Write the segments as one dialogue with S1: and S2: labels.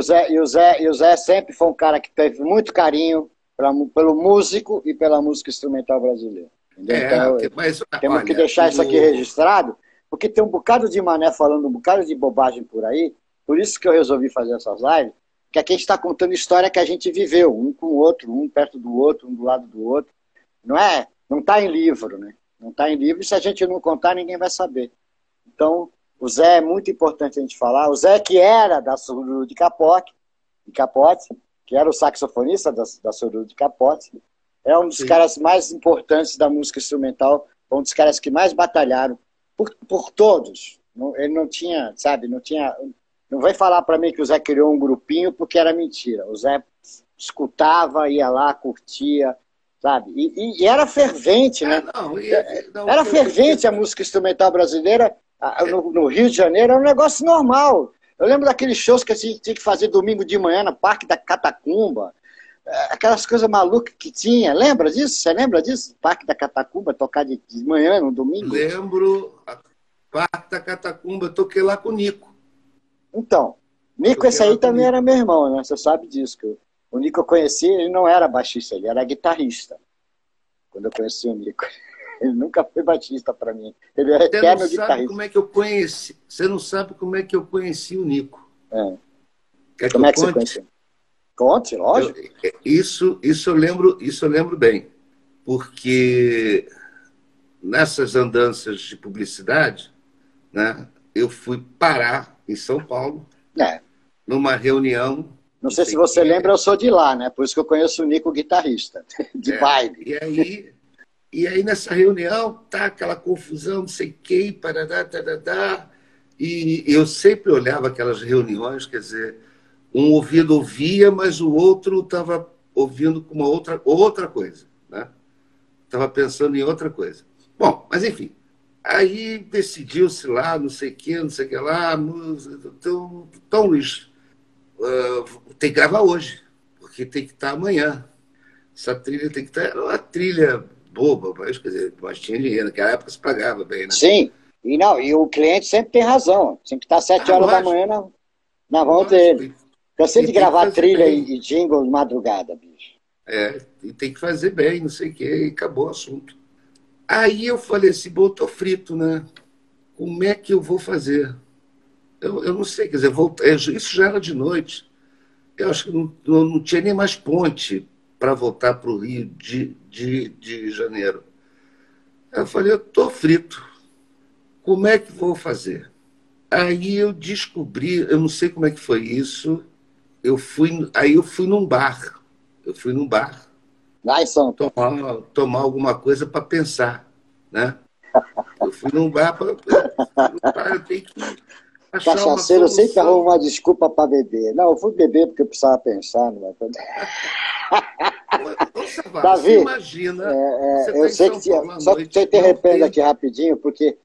S1: o Zé, e, o Zé, e o Zé sempre foi um cara que teve muito carinho pra, pelo músico e pela música instrumental brasileira. É, então, mas, temos olha, que deixar isso aqui registrado, porque tem um bocado de mané falando um bocado de bobagem por aí, por isso que eu resolvi fazer essas lives, que aqui a gente está contando história que a gente viveu, um com o outro, um perto do outro, um do lado do outro. Não é? Não está em livro, né? Não está em livro, e se a gente não contar, ninguém vai saber. Então, o Zé é muito importante a gente falar. O Zé que era da Sururu de Capote, de Capote, que era o saxofonista da, da Sururu de Capote, é um dos Sim. caras mais importantes da música instrumental, um dos caras que mais batalharam por, por todos. Ele não tinha, sabe, não tinha. Não vai falar para mim que o Zé criou um grupinho porque era mentira. O Zé escutava, ia lá, curtia, sabe? E, e, era fervente, né? É, não, não, era fervente a música instrumental brasileira no, no, Rio de Janeiro, era um negócio normal. Eu lembro daqueles shows que a gente tinha que fazer domingo de manhã no Parque da Catacumba, é, aquelas coisas malucas que tinha. Lembra disso? Você lembra disso? Parque da Catacumba, tocar de, de manhã, no domingo?
S2: Lembro. Parque da Catacumba, toquei lá com o Nico.
S1: Então, Nico, esse aí também era meu irmão, né? Você sabe disso. Que o Nico eu conheci, ele não era baixista, ele era guitarrista. Quando eu conheci o Nico. Ele nunca foi baixista para mim. Ele era
S2: Você eterno guitarrista. Como é que eu conheci? Você não sabe como é que eu conheci o Nico. É.
S1: Quer como que é que conte? você conheceu? Conte, lógico.
S2: Eu, isso, isso, eu lembro, isso eu lembro bem. Porque nessas andanças de publicidade, né, eu fui parar em São Paulo, é. numa reunião
S1: não sei se você lembra, eu sou de lá, né? Por isso que eu conheço o Nico guitarrista, de é, baile.
S2: E aí, e aí nessa reunião, tá aquela confusão, não sei quem, parará, tarará, e eu sempre olhava aquelas reuniões, quer dizer, um ouvido ouvia, mas o outro estava ouvindo com uma outra, outra coisa, né? Estava pensando em outra coisa. Bom, mas enfim, aí decidiu-se lá, não sei o que, não sei o que lá, Tom, Tom Luiz, uh, tem que gravar hoje, porque tem que estar amanhã. Essa trilha tem que estar. Era uma trilha boba, mas, quer dizer, mas tinha dinheiro. Naquela época se pagava bem, né?
S1: Sim. E, não, e o cliente sempre tem razão. Sempre está sete ah, horas lógico. da manhã na, na mão dele. Cansei de gravar trilha e, e jingle de madrugada, bicho.
S2: É, e tem que fazer bem, não sei o quê, e acabou o assunto. Aí eu falei assim, bom, tô frito, né? Como é que eu vou fazer? Eu, eu não sei, quer dizer, voltei, isso já era de noite. Eu acho que não, não, não tinha nem mais ponte para voltar para o Rio de, de, de janeiro. Eu falei, eu estou frito. Como é que vou fazer? Aí eu descobri, eu não sei como é que foi isso. Eu fui, aí eu fui num bar. Eu fui num bar.
S1: São
S2: tomar, tomar alguma coisa para pensar, né? Eu fui num bar para eu tenho que
S1: Cachaceiro sempre arruma uma desculpa para beber. Não, eu fui beber porque eu precisava pensar. Não Davi, imagina. É, é, eu tá sei que tinha, só que você interrompendo aqui rapidinho, porque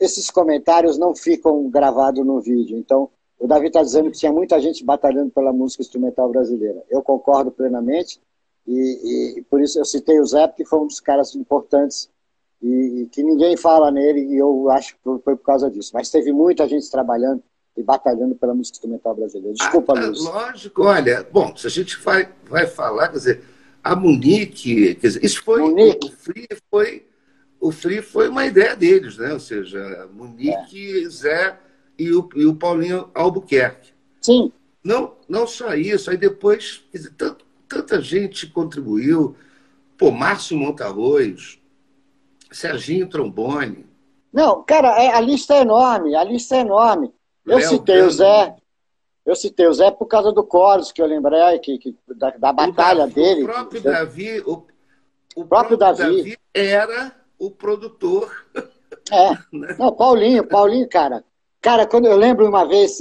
S1: esses comentários não ficam gravados no vídeo. Então, o Davi está dizendo que tinha muita gente batalhando pela música instrumental brasileira. Eu concordo plenamente, e, e por isso eu citei o Zé, porque foi um dos caras importantes e, que ninguém fala nele, e eu acho que foi por causa disso. Mas teve muita gente trabalhando e batalhando pela música instrumental brasileira. Desculpa, ah, Luiz.
S2: Lógico, olha, bom, se a gente vai, vai falar, quer dizer, a Munique, quer dizer, isso foi, Munique. o Free foi, o Free foi uma ideia deles, né? Ou seja, Munique, é. Zé e o, e o Paulinho Albuquerque.
S1: Sim.
S2: Não, não só isso, aí depois, quer dizer, tanto, tanta gente contribuiu, pô, Márcio Montarroz, Serginho Trombone.
S1: Não, cara, é, a lista é enorme, a lista é enorme. Eu Léo citei Gano. o Zé, eu citei o Zé por causa do Coros, que eu lembrei que, que da, da batalha
S2: Davi,
S1: dele.
S2: O próprio Davi, o, o próprio, Davi. Davi. era o produtor.
S1: É. Né? Não, Paulinho, Paulinho, cara. Cara, quando eu lembro uma vez,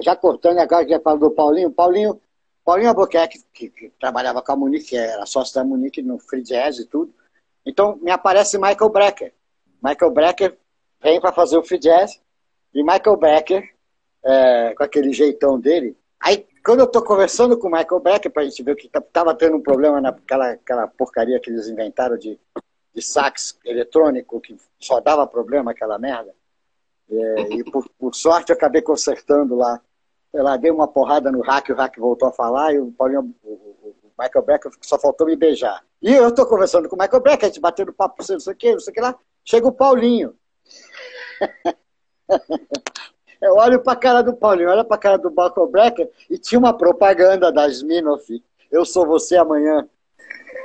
S1: já cortando agora que falou do Paulinho, Paulinho, Paulinho Albuquerque, que, que, trabalhava com a Munique, era sócio da Munique no Free Jazz e tudo. Então, me aparece Michael Brecker. Michael Brecker vem para fazer o free jazz e Michael Brecker, é, com aquele jeitão dele. Aí, quando eu estou conversando com o Michael Brecker, para a gente ver que estava tendo um problema naquela aquela porcaria que eles inventaram de, de sax eletrônico, que só dava problema aquela merda. É, e por, por, sorte eu acabei consertando lá. sei lá, dei uma porrada no hack, o hack voltou a falar, e o Paulinho, o, o Michael Becker só faltou me beijar. E eu estou conversando com o Michael Becker, a gente batendo papo, não sei o que, não sei o que lá, chega o Paulinho. Eu olho para a cara do Paulinho, olho para a cara do Michael Becker, e tinha uma propaganda da Sminoff, eu sou você amanhã.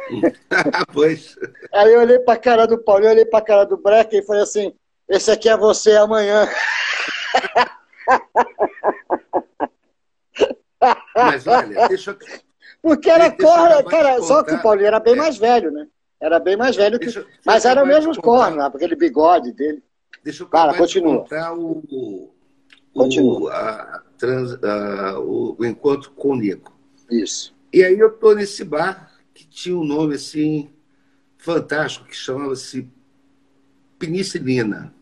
S2: pois.
S1: Aí eu olhei para a cara do Paulinho, olhei para a cara do Brecker e falei assim, esse aqui é você amanhã.
S2: Mas olha, deixa eu...
S1: Porque era corno, cara, só que o Paulinho era bem é. mais velho, né? Era bem mais velho, que... Deixa, mas era o mesmo corno, aquele bigode dele.
S2: Deixa eu Cara, continua. contar o, continua. o, a, trans, a, o, o, encontro com o Nico.
S1: Isso.
S2: E aí eu tô nesse bar que tinha um nome assim fantástico, que chamava-se Penicilina.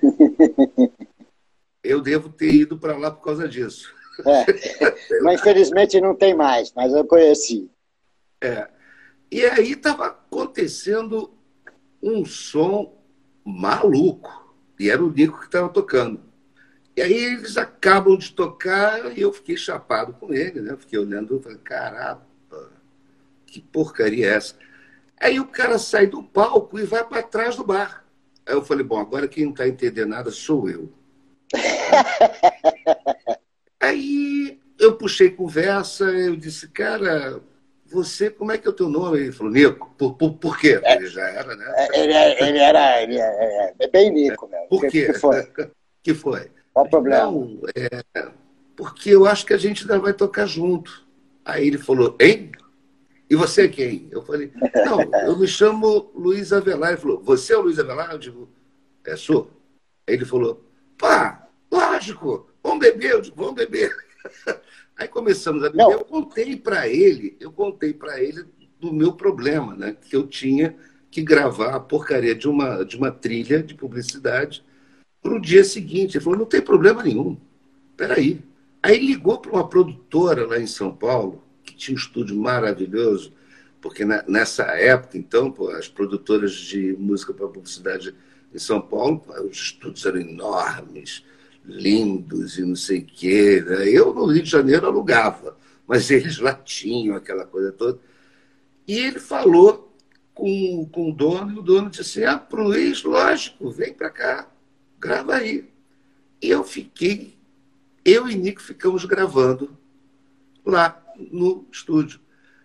S2: eu devo ter ido para lá por causa disso.
S1: É. Mas infelizmente não tem mais, mas eu conheci.
S2: É. E aí estava acontecendo um som maluco. E era o Nico que estava tocando. E aí eles acabam de tocar e eu fiquei chapado com ele, né? Fiquei olhando e falei, caramba, que porcaria é essa? Aí o cara sai do palco e vai para trás do bar. Aí eu falei, bom, agora quem não está entendendo nada sou eu. Aí eu puxei conversa, eu disse, cara, você, como é que é o teu nome? Ele falou, Nico. Por, por, por quê? É, ele já era, né?
S1: É, ele, é, ele era ele é, é bem Nico mesmo.
S2: Por quê?
S1: Que foi?
S2: que foi?
S1: Qual o problema?
S2: Não, é, porque eu acho que a gente ainda vai tocar junto. Aí ele falou, hein? E você é quem? Eu falei, não, eu me chamo Luiz Avelar. Ele falou, você é o Luiz Avelar? Eu digo, é, sou. Aí ele falou, pá, lógico, vamos beber, eu digo, vamos beber. Aí começamos a beber, Não. eu contei para ele, eu contei para ele do meu problema, né? Que eu tinha que gravar a porcaria de uma, de uma trilha de publicidade para o dia seguinte. Ele falou, não tem problema nenhum. Peraí. Aí ligou para uma produtora lá em São Paulo, que tinha um estúdio maravilhoso, porque nessa época, então, pô, as produtoras de música para publicidade em São Paulo, os estúdios eram enormes, lindos e não sei o quê. Né? Eu, no Rio de Janeiro, alugava, mas eles lá tinham aquela coisa toda. E ele falou com, com o dono, e o dono disse assim: Ah, pro Luiz, lógico, vem para cá, grava aí. E eu fiquei, eu e Nico ficamos gravando lá no estúdio.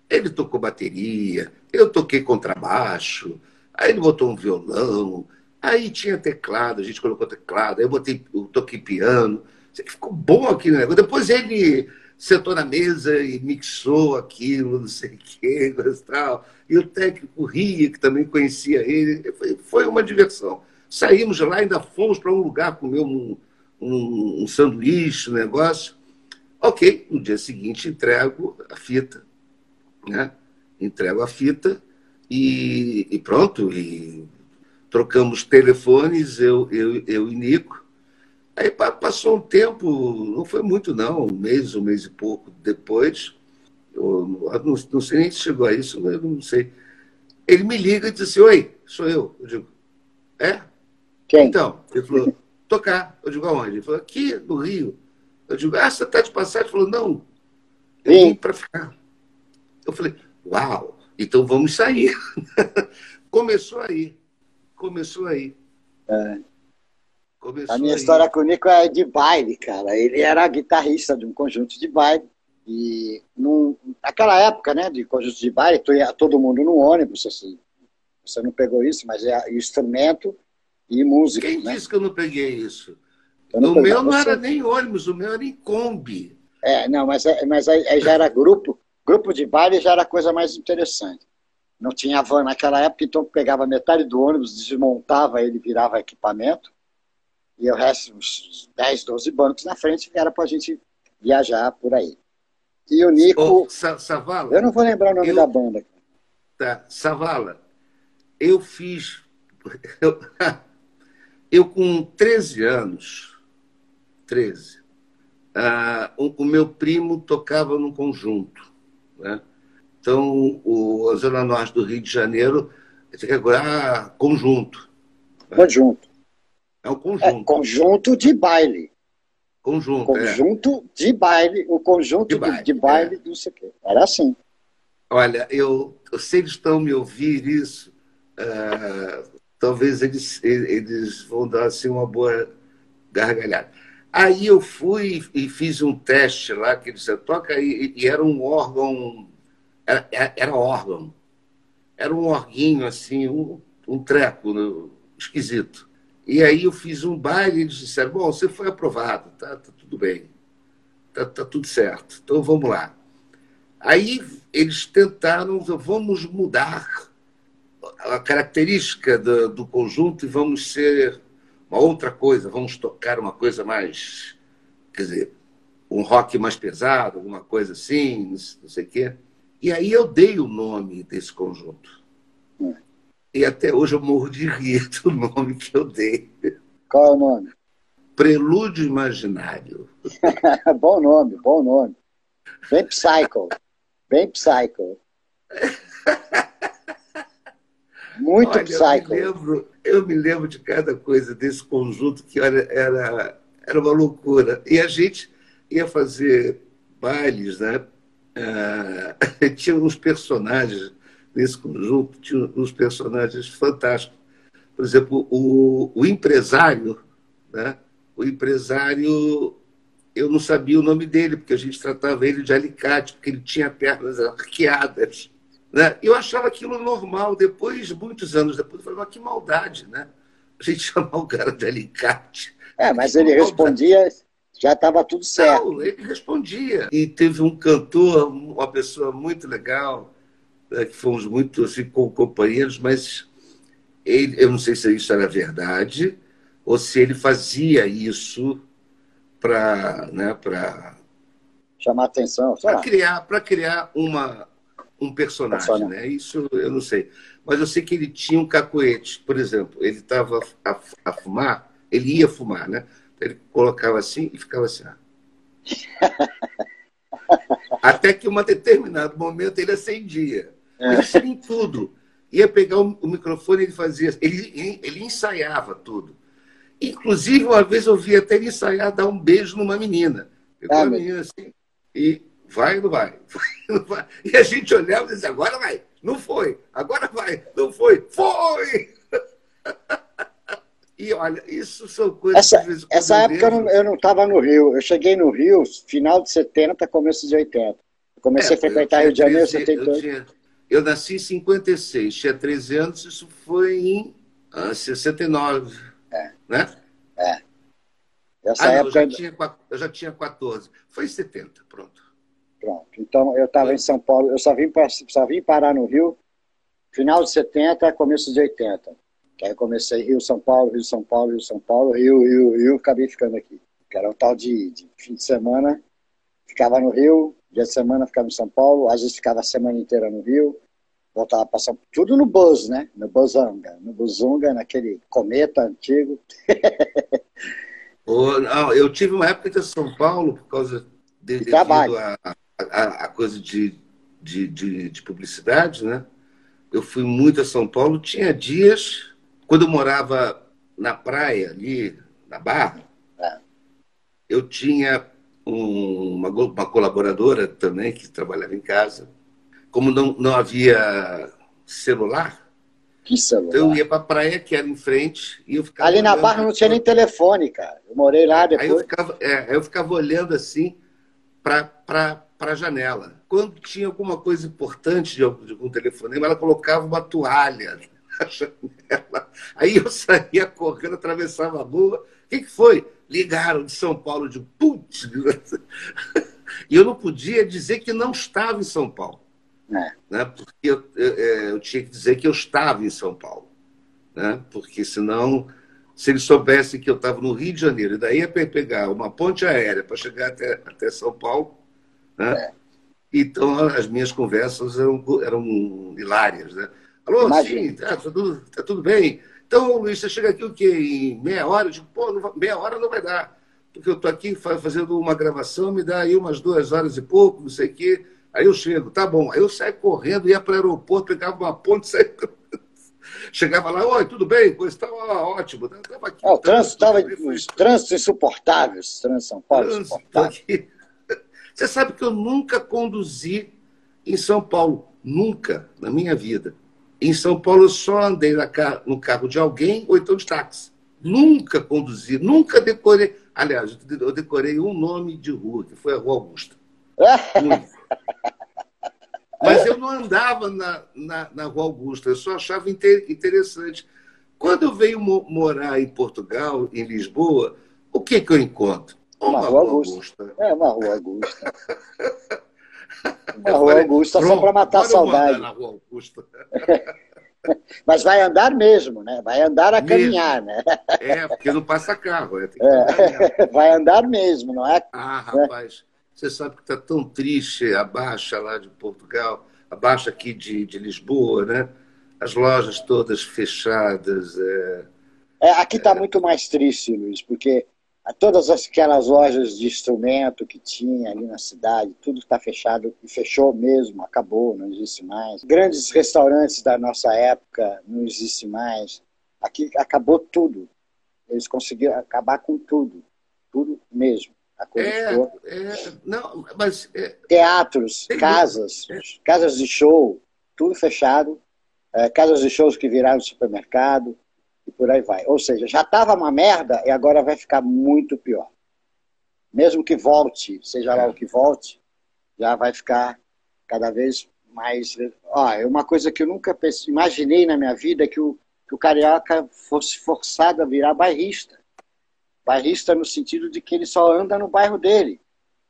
S2: Ele tocou bateria, eu toquei contrabaixo, aí ele botou um violão, Aí tinha teclado, a gente colocou teclado, aí eu botei, eu toquei piano. Ficou bom aquilo, né? Depois ele sentou na mesa e mixou aquilo, não sei o quê, tal. E o técnico ria, que também conhecia ele. Foi uma diversão. Saímos de lá, ainda fomos para um lugar comer um, um, um sanduíche, um negócio. Ok, no dia seguinte entrego a fita, né? Entrego a fita e, e pronto, e trocamos telefones, eu, eu, eu e Nico. Aí passou um tempo, não foi muito não, um mês, um mês e pouco depois, eu não, não sei nem se chegou a isso, eu não sei. Ele me liga e diz assim, oi, sou eu. Eu digo, é?
S1: Quem?
S2: Então, ele falou, tocar. Eu digo, aonde? Ele falou, aqui no Rio. Eu digo, ah, você está de passagem? Ele falou, não, eu vim para ficar. Eu falei, uau, então vamos sair. Começou aí começou aí. É.
S1: Começou a minha aí. história com o Nico é de baile, cara. Ele era guitarrista de um conjunto de baile. E num, naquela época, né, de conjunto de baile, tu ia todo mundo no ônibus, assim, você não pegou isso, mas é instrumento e música.
S2: Quem
S1: né?
S2: disse que eu não peguei isso? o meu não era nem ônibus, o meu era em Kombi.
S1: É, não, mas, é, mas aí, aí já era grupo, grupo de baile já era a coisa mais interessante. Não tinha van naquela época, então pegava metade do ônibus, desmontava ele, virava equipamento, e o resto, uns 10, 12 bancos na frente, era para a gente viajar por aí. E o Nico. Oh,
S2: Savala,
S1: eu não vou lembrar o nome eu, da banda.
S2: Tá, Savala, eu fiz. Eu, eu com 13 anos, 13, uh, o, o meu primo tocava num conjunto. Né? Então, o, a Zona Norte do Rio de Janeiro tem que regular conjunto.
S1: Conjunto.
S2: É um conjunto. É,
S1: conjunto de baile.
S2: Conjunto.
S1: Conjunto é. de baile, o conjunto de baile, de, de baile é. não sei o quê. Era assim.
S2: Olha, eu, se eles estão me ouvir isso, uh, talvez eles, eles vão dar assim, uma boa gargalhada. Aí eu fui e fiz um teste lá, que eles toca, e, e era um órgão, era, era, órgão, era um orguinho assim, um, um treco né, esquisito. E aí eu fiz um baile e eles disseram, bom, você foi aprovado, tá, tá tudo bem, tá, tá tudo certo, então vamos lá. Aí eles tentaram, vamos mudar a característica do, do conjunto e vamos ser uma outra coisa, vamos tocar uma coisa mais, quer dizer, um rock mais pesado, alguma coisa assim, não sei o quê. E aí eu dei o nome desse conjunto. E até hoje eu morro de rir do nome que eu dei.
S1: Qual é o nome?
S2: Prelúdio Imaginário.
S1: bom nome, bom nome. Bem psycho. Bem psycho. Muito Olha, psycho.
S2: Eu me, lembro, eu me lembro de cada coisa desse conjunto que era, era, era uma loucura. E a gente ia fazer bailes, né? Ah, tinha uns personagens nesse conjunto, tinha uns personagens fantásticos. Por exemplo, o, o empresário, né? O empresário, eu não sabia o nome dele, porque a gente tratava ele de alicate, porque ele tinha pernas arqueadas. Né? Eu achava aquilo normal. Depois, muitos anos depois, eu falei, mas que maldade, né? A gente chamar o cara de alicate.
S1: É, mas ele respondia, já estava tudo certo.
S2: Não, ele respondia. E teve um cantor, uma pessoa muito legal, né, que fomos muito assim, companheiros, mas ele, eu não sei se isso era verdade ou se ele fazia isso para né,
S1: chamar atenção,
S2: para criar, para criar uma um personagem, né? Isso eu não sei. Mas eu sei que ele tinha um cacoete, por exemplo, ele estava a, a, fumar, ele ia fumar, né? Ele colocava assim e ficava assim. Até que em um determinado momento ele acendia. É. Ele acendia em tudo. Ia pegar o, microfone e ele fazia. Ele, ele ensaiava tudo. Inclusive, uma vez eu vi até ele ensaiar dar um beijo numa menina. Pegou ah, a menina assim e Vai ou não vai? vai, não vai? E a gente olhava e dizia, agora vai. Não foi. Agora vai. Não foi. Foi! E olha, isso são coisas
S1: essa, que Essa época eu não estava no Rio. Eu cheguei no Rio final de 70, começo de 80. comecei é, a frequentar Rio de Janeiro em 78.
S2: Eu, tinha, eu nasci em 56, tinha 13 anos, isso foi em ah, 69. É. Né?
S1: É.
S2: Essa ah, época. Eu, já tinha, eu já tinha 14. Foi em 70, pronto.
S1: Pronto. Então, eu estava em São Paulo, eu só vim, só vim parar no Rio final de 70, começo de 80. Aí eu comecei Rio, São Paulo, Rio, São Paulo, Rio, São Paulo, Rio, Rio, Rio, acabei ficando aqui. Que era um tal de, de fim de semana, ficava no Rio, dia de semana ficava em São Paulo, às vezes ficava a semana inteira no Rio, voltava para São Paulo, tudo no Buzz, né? No Buzzunga, no Buzzunga, naquele cometa antigo.
S2: oh, não, eu tive uma época em São Paulo por causa de, de trabalho. A, a, a coisa de, de, de, de, publicidade, né? Eu fui muito a São Paulo. Tinha dias, quando eu morava na praia, ali, na Barra, é. eu tinha um, uma, uma colaboradora também que trabalhava em casa. Como não, não havia celular,
S1: que celular?
S2: Então eu ia para a praia, que era em frente, e eu ficava.
S1: Ali na Barra não tinha nem telefone, cara. Eu morei lá depois.
S2: Aí eu ficava, é, eu ficava olhando assim para para a janela. Quando tinha alguma coisa importante de algum telefonema, ela colocava uma toalha na janela. Aí eu saía correndo, atravessava a rua. O que, que foi? Ligaram de São Paulo de putz. E eu não podia dizer que não estava em São Paulo. É. Né? Porque eu, eu, é, eu, tinha que dizer que eu estava em São Paulo. Né? Porque senão, se eles soubessem que eu estava no Rio de Janeiro, e daí ia pegar uma ponte aérea para chegar até, até São Paulo, né? É. Então, as minhas conversas eram, eram hilárias. Né? Alô, sim, tá, tá, tudo, tá tudo bem. Então, Luiz, você chega aqui o quê? Em meia hora? Eu digo, pô, vai, meia hora não vai dar. Porque eu estou aqui fazendo uma gravação, me dá aí umas duas horas e pouco, não sei o quê. Aí eu chego, tá bom. Aí eu saio correndo, ia para o aeroporto, pegava uma ponte, saia... Chegava lá, oi, tudo bem? Pois estava ótimo.
S1: Tava aqui, oh, o trânsito estava os trânsitos insuportáveis, trânsito São Paulo. Trânsito aqui.
S2: Você sabe que eu nunca conduzi em São Paulo, nunca na minha vida. Em São Paulo eu só andei no carro de alguém ou então de táxi. Nunca conduzi, nunca decorei. Aliás, eu decorei um nome de rua, que foi a Rua Augusta. Mas eu não andava na, na, na Rua Augusta, eu só achava interessante. Quando eu venho morar em Portugal, em Lisboa, o que, que eu encontro?
S1: Uma, uma Rua Augusta. Augusta. É, uma Rua Augusta. Uma Rua falei, Augusta só para matar a saudade. Na Rua Augusta. Mas vai andar mesmo, né? Vai andar a mesmo. caminhar, né?
S2: É, porque não passa carro. É,
S1: é, vai andar mesmo, não é?
S2: Ah, rapaz, você sabe que está tão triste a baixa lá de Portugal, a baixa aqui de, de Lisboa, né? As lojas todas fechadas. É,
S1: é aqui está é... muito mais triste, Luiz, porque todas aquelas lojas de instrumento que tinha ali na cidade, tudo está fechado e fechou mesmo, acabou, não existe mais. Grandes restaurantes da nossa época não existe mais. Aqui acabou tudo. Eles conseguiram acabar com tudo, tudo mesmo. A coisa é, é, não, mas é, teatros, casas, é. casas de show, tudo fechado. É, casas de shows que viraram supermercado e por aí vai. Ou seja, já estava uma merda e agora vai ficar muito pior. Mesmo que volte, seja lá o que volte, já vai ficar cada vez mais. Ó, é uma coisa que eu nunca pensei, imaginei na minha vida que o, que o carioca fosse forçado a virar bairrista. Bairrista no sentido de que ele só anda no bairro dele,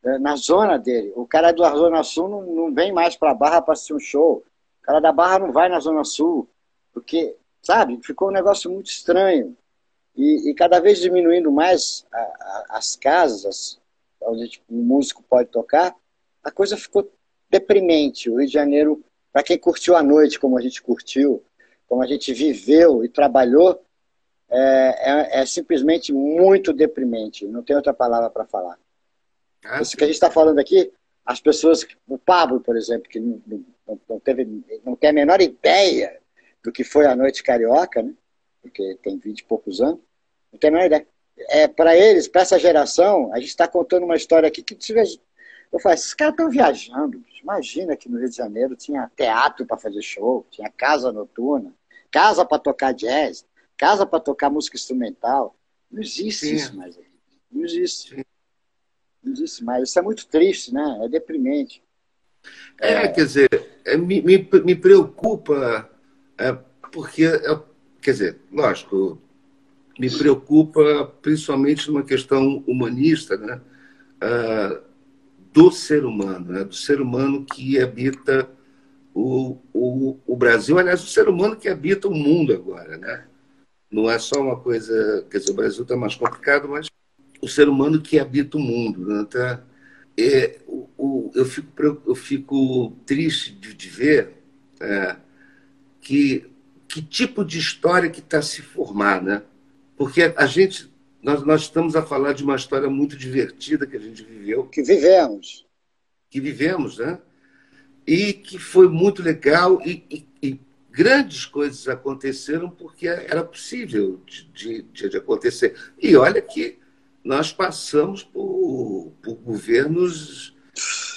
S1: né, na zona dele. O cara da Zona Sul não, não vem mais para a Barra para assistir um show. O cara da Barra não vai na Zona Sul, porque sabe? Ficou um negócio muito estranho. E, e cada vez diminuindo mais a, a, as casas onde o músico pode tocar, a coisa ficou deprimente. O Rio de Janeiro, para quem curtiu a noite como a gente curtiu, como a gente viveu e trabalhou, é, é, é simplesmente muito deprimente. Não tem outra palavra para falar. Ah, Isso que a gente está falando aqui, as pessoas, o Pablo, por exemplo, que não, não, não, teve, não tem a menor ideia do que foi a noite carioca, né? porque tem 20 e poucos anos, não tem a ideia. É, para eles, para essa geração, a gente está contando uma história aqui que eu falo, esses caras estão viajando. Imagina que no Rio de Janeiro tinha teatro para fazer show, tinha casa noturna, casa para tocar jazz, casa para tocar música instrumental. Não existe Sim. isso mais. Não existe. Não existe mais. Isso é muito triste, né? É deprimente.
S2: É, é... quer dizer, é, me, me, me preocupa porque, é, quer dizer, lógico, me preocupa principalmente numa questão humanista, né? Uh, do ser humano, né? do ser humano que habita o, o, o Brasil, aliás, o ser humano que habita o mundo agora, né? Não é só uma coisa, quer dizer, o Brasil está mais complicado, mas o ser humano que habita o mundo, né? Tá, é, o, o, eu, fico, eu fico triste de, de ver é, que, que tipo de história que está se formar, né? Porque a gente, nós, nós estamos a falar de uma história muito divertida que a gente viveu.
S1: Que vivemos.
S2: Que vivemos, né? E que foi muito legal e, e, e grandes coisas aconteceram porque era possível de, de, de, acontecer. E olha que nós passamos por, por governos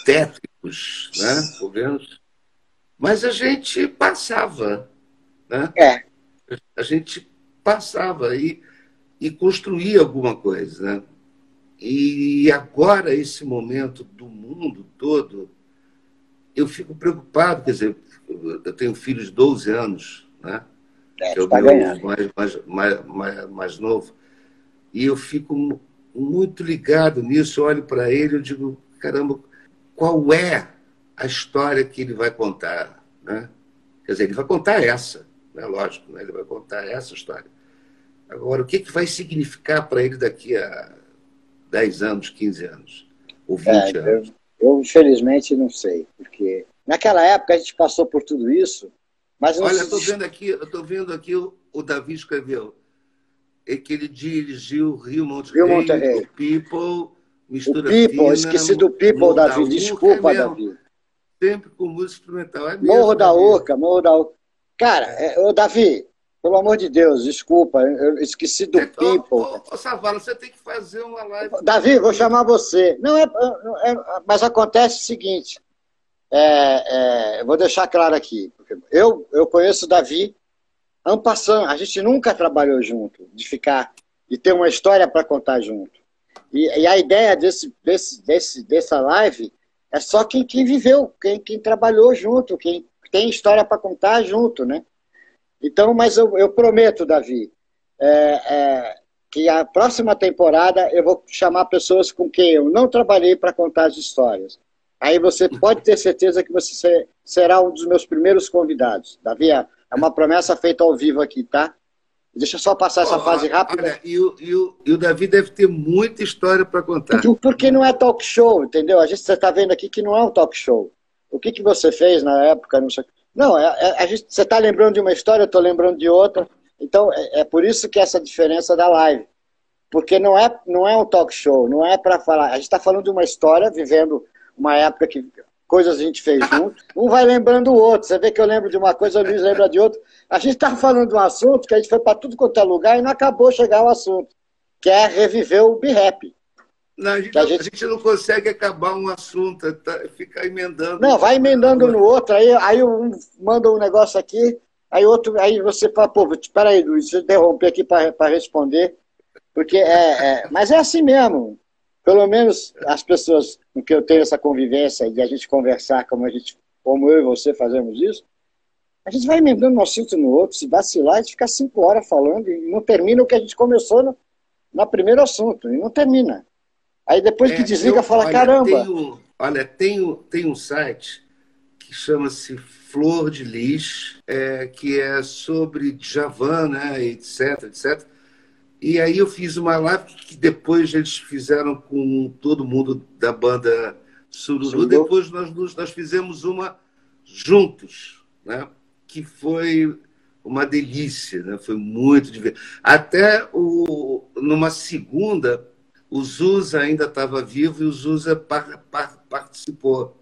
S2: tétricos, né? governos mas a gente passava. Né?
S1: É.
S2: A gente passava e, e construía alguma coisa. Né? E agora, esse momento do mundo todo, eu fico preocupado. Quer dizer, eu tenho um filho de 12 anos, né? É, que é o tá meu mais, mais, mais, mais, mais novo. E eu fico muito ligado nisso. Eu olho para ele e digo: caramba, qual é a história que ele vai contar. Né? Quer dizer, ele vai contar essa, né? lógico, né? ele vai contar essa história. Agora, o que, que vai significar para ele daqui a 10 anos, 15 anos, ou 20 é, anos?
S1: Eu, eu, infelizmente, não sei, porque naquela época a gente passou por tudo isso, mas...
S2: Olha, eu estou vendo aqui, eu estou vendo aqui o, o Davi escreveu é que ele dirigiu Rio Monterrey, Rio Monterrey. o People, Mistura
S1: o People, Fina, esqueci do People, Davi, desculpa, é Davi
S2: sempre com música instrumental. É
S1: mesmo, Morro da Oca, Morro da Oca. Cara, é, ô, Davi, Pelo amor de Deus, desculpa, eu esqueci do
S2: então, People. Ô, ô, Savala, você tem que fazer uma live.
S1: Davi, vou chamar você. Não é, é mas acontece o seguinte. É, é, vou deixar claro aqui. Eu, eu conheço o Davi Ampassan. A gente nunca trabalhou junto, de ficar e ter uma história para contar junto. E, e, a ideia desse, desse, desse, dessa live é só quem, quem viveu, quem, quem trabalhou junto, quem tem história para contar junto, né? Então, mas eu, eu prometo, Davi, é, é, que a próxima temporada eu vou chamar pessoas com quem eu não trabalhei para contar as histórias. Aí você pode ter certeza que você será um dos meus primeiros convidados. Davi, é uma promessa feita ao vivo aqui, tá? Deixa eu só passar essa oh, fase rápida. Olha,
S2: e, o, e, o, e o Davi deve ter muita história para contar.
S1: Porque não é talk show, entendeu? A gente está vendo aqui que não é um talk show. O que, que você fez na época? Não, sei. não é, é, a gente, você está lembrando de uma história, eu estou lembrando de outra. Então, é, é, por isso que essa diferença da live. Porque não é, não é um talk show, não é para falar. A gente está falando de uma história, vivendo uma época que coisas a gente fez junto. Um vai lembrando o outro. Você vê que eu lembro de uma coisa, o Luiz lembra de outra. A gente está falando de um assunto que a gente foi para tudo quanto é lugar e não acabou chegar ao assunto, que é reviver o B-Rap.
S2: Não, a, gente, a, gente... a, gente, não consegue acabar um assunto, tá, fica emendando.
S1: Não, vai emendando no outro, aí, aí um manda um negócio aqui, aí outro, aí você fala, pô, espera aí, Luiz, deixa eu interromper aqui para responder, porque é, é, mas é assim mesmo. Pelo menos as pessoas com que eu tenho essa convivência de a gente conversar como a gente, como eu e você fazemos isso, a gente vai emendando um assunto no outro, se vacilar, a gente fica cinco horas falando e não termina o que a gente começou no, no primeiro assunto, e não termina. Aí depois é, que desliga, eu, fala, olha, caramba.
S2: Tenho, olha, tem, tem um site que chama-se Flor de Lis, é, que é sobre Javan, né, etc, etc. E aí eu fiz uma live que depois eles fizeram com todo mundo da banda Sururu. Depois nós, nós fizemos uma juntos, né? que foi uma delícia, né? foi muito divertido. Até o, numa segunda, o Zusa ainda estava vivo e o Zusa par, par, participou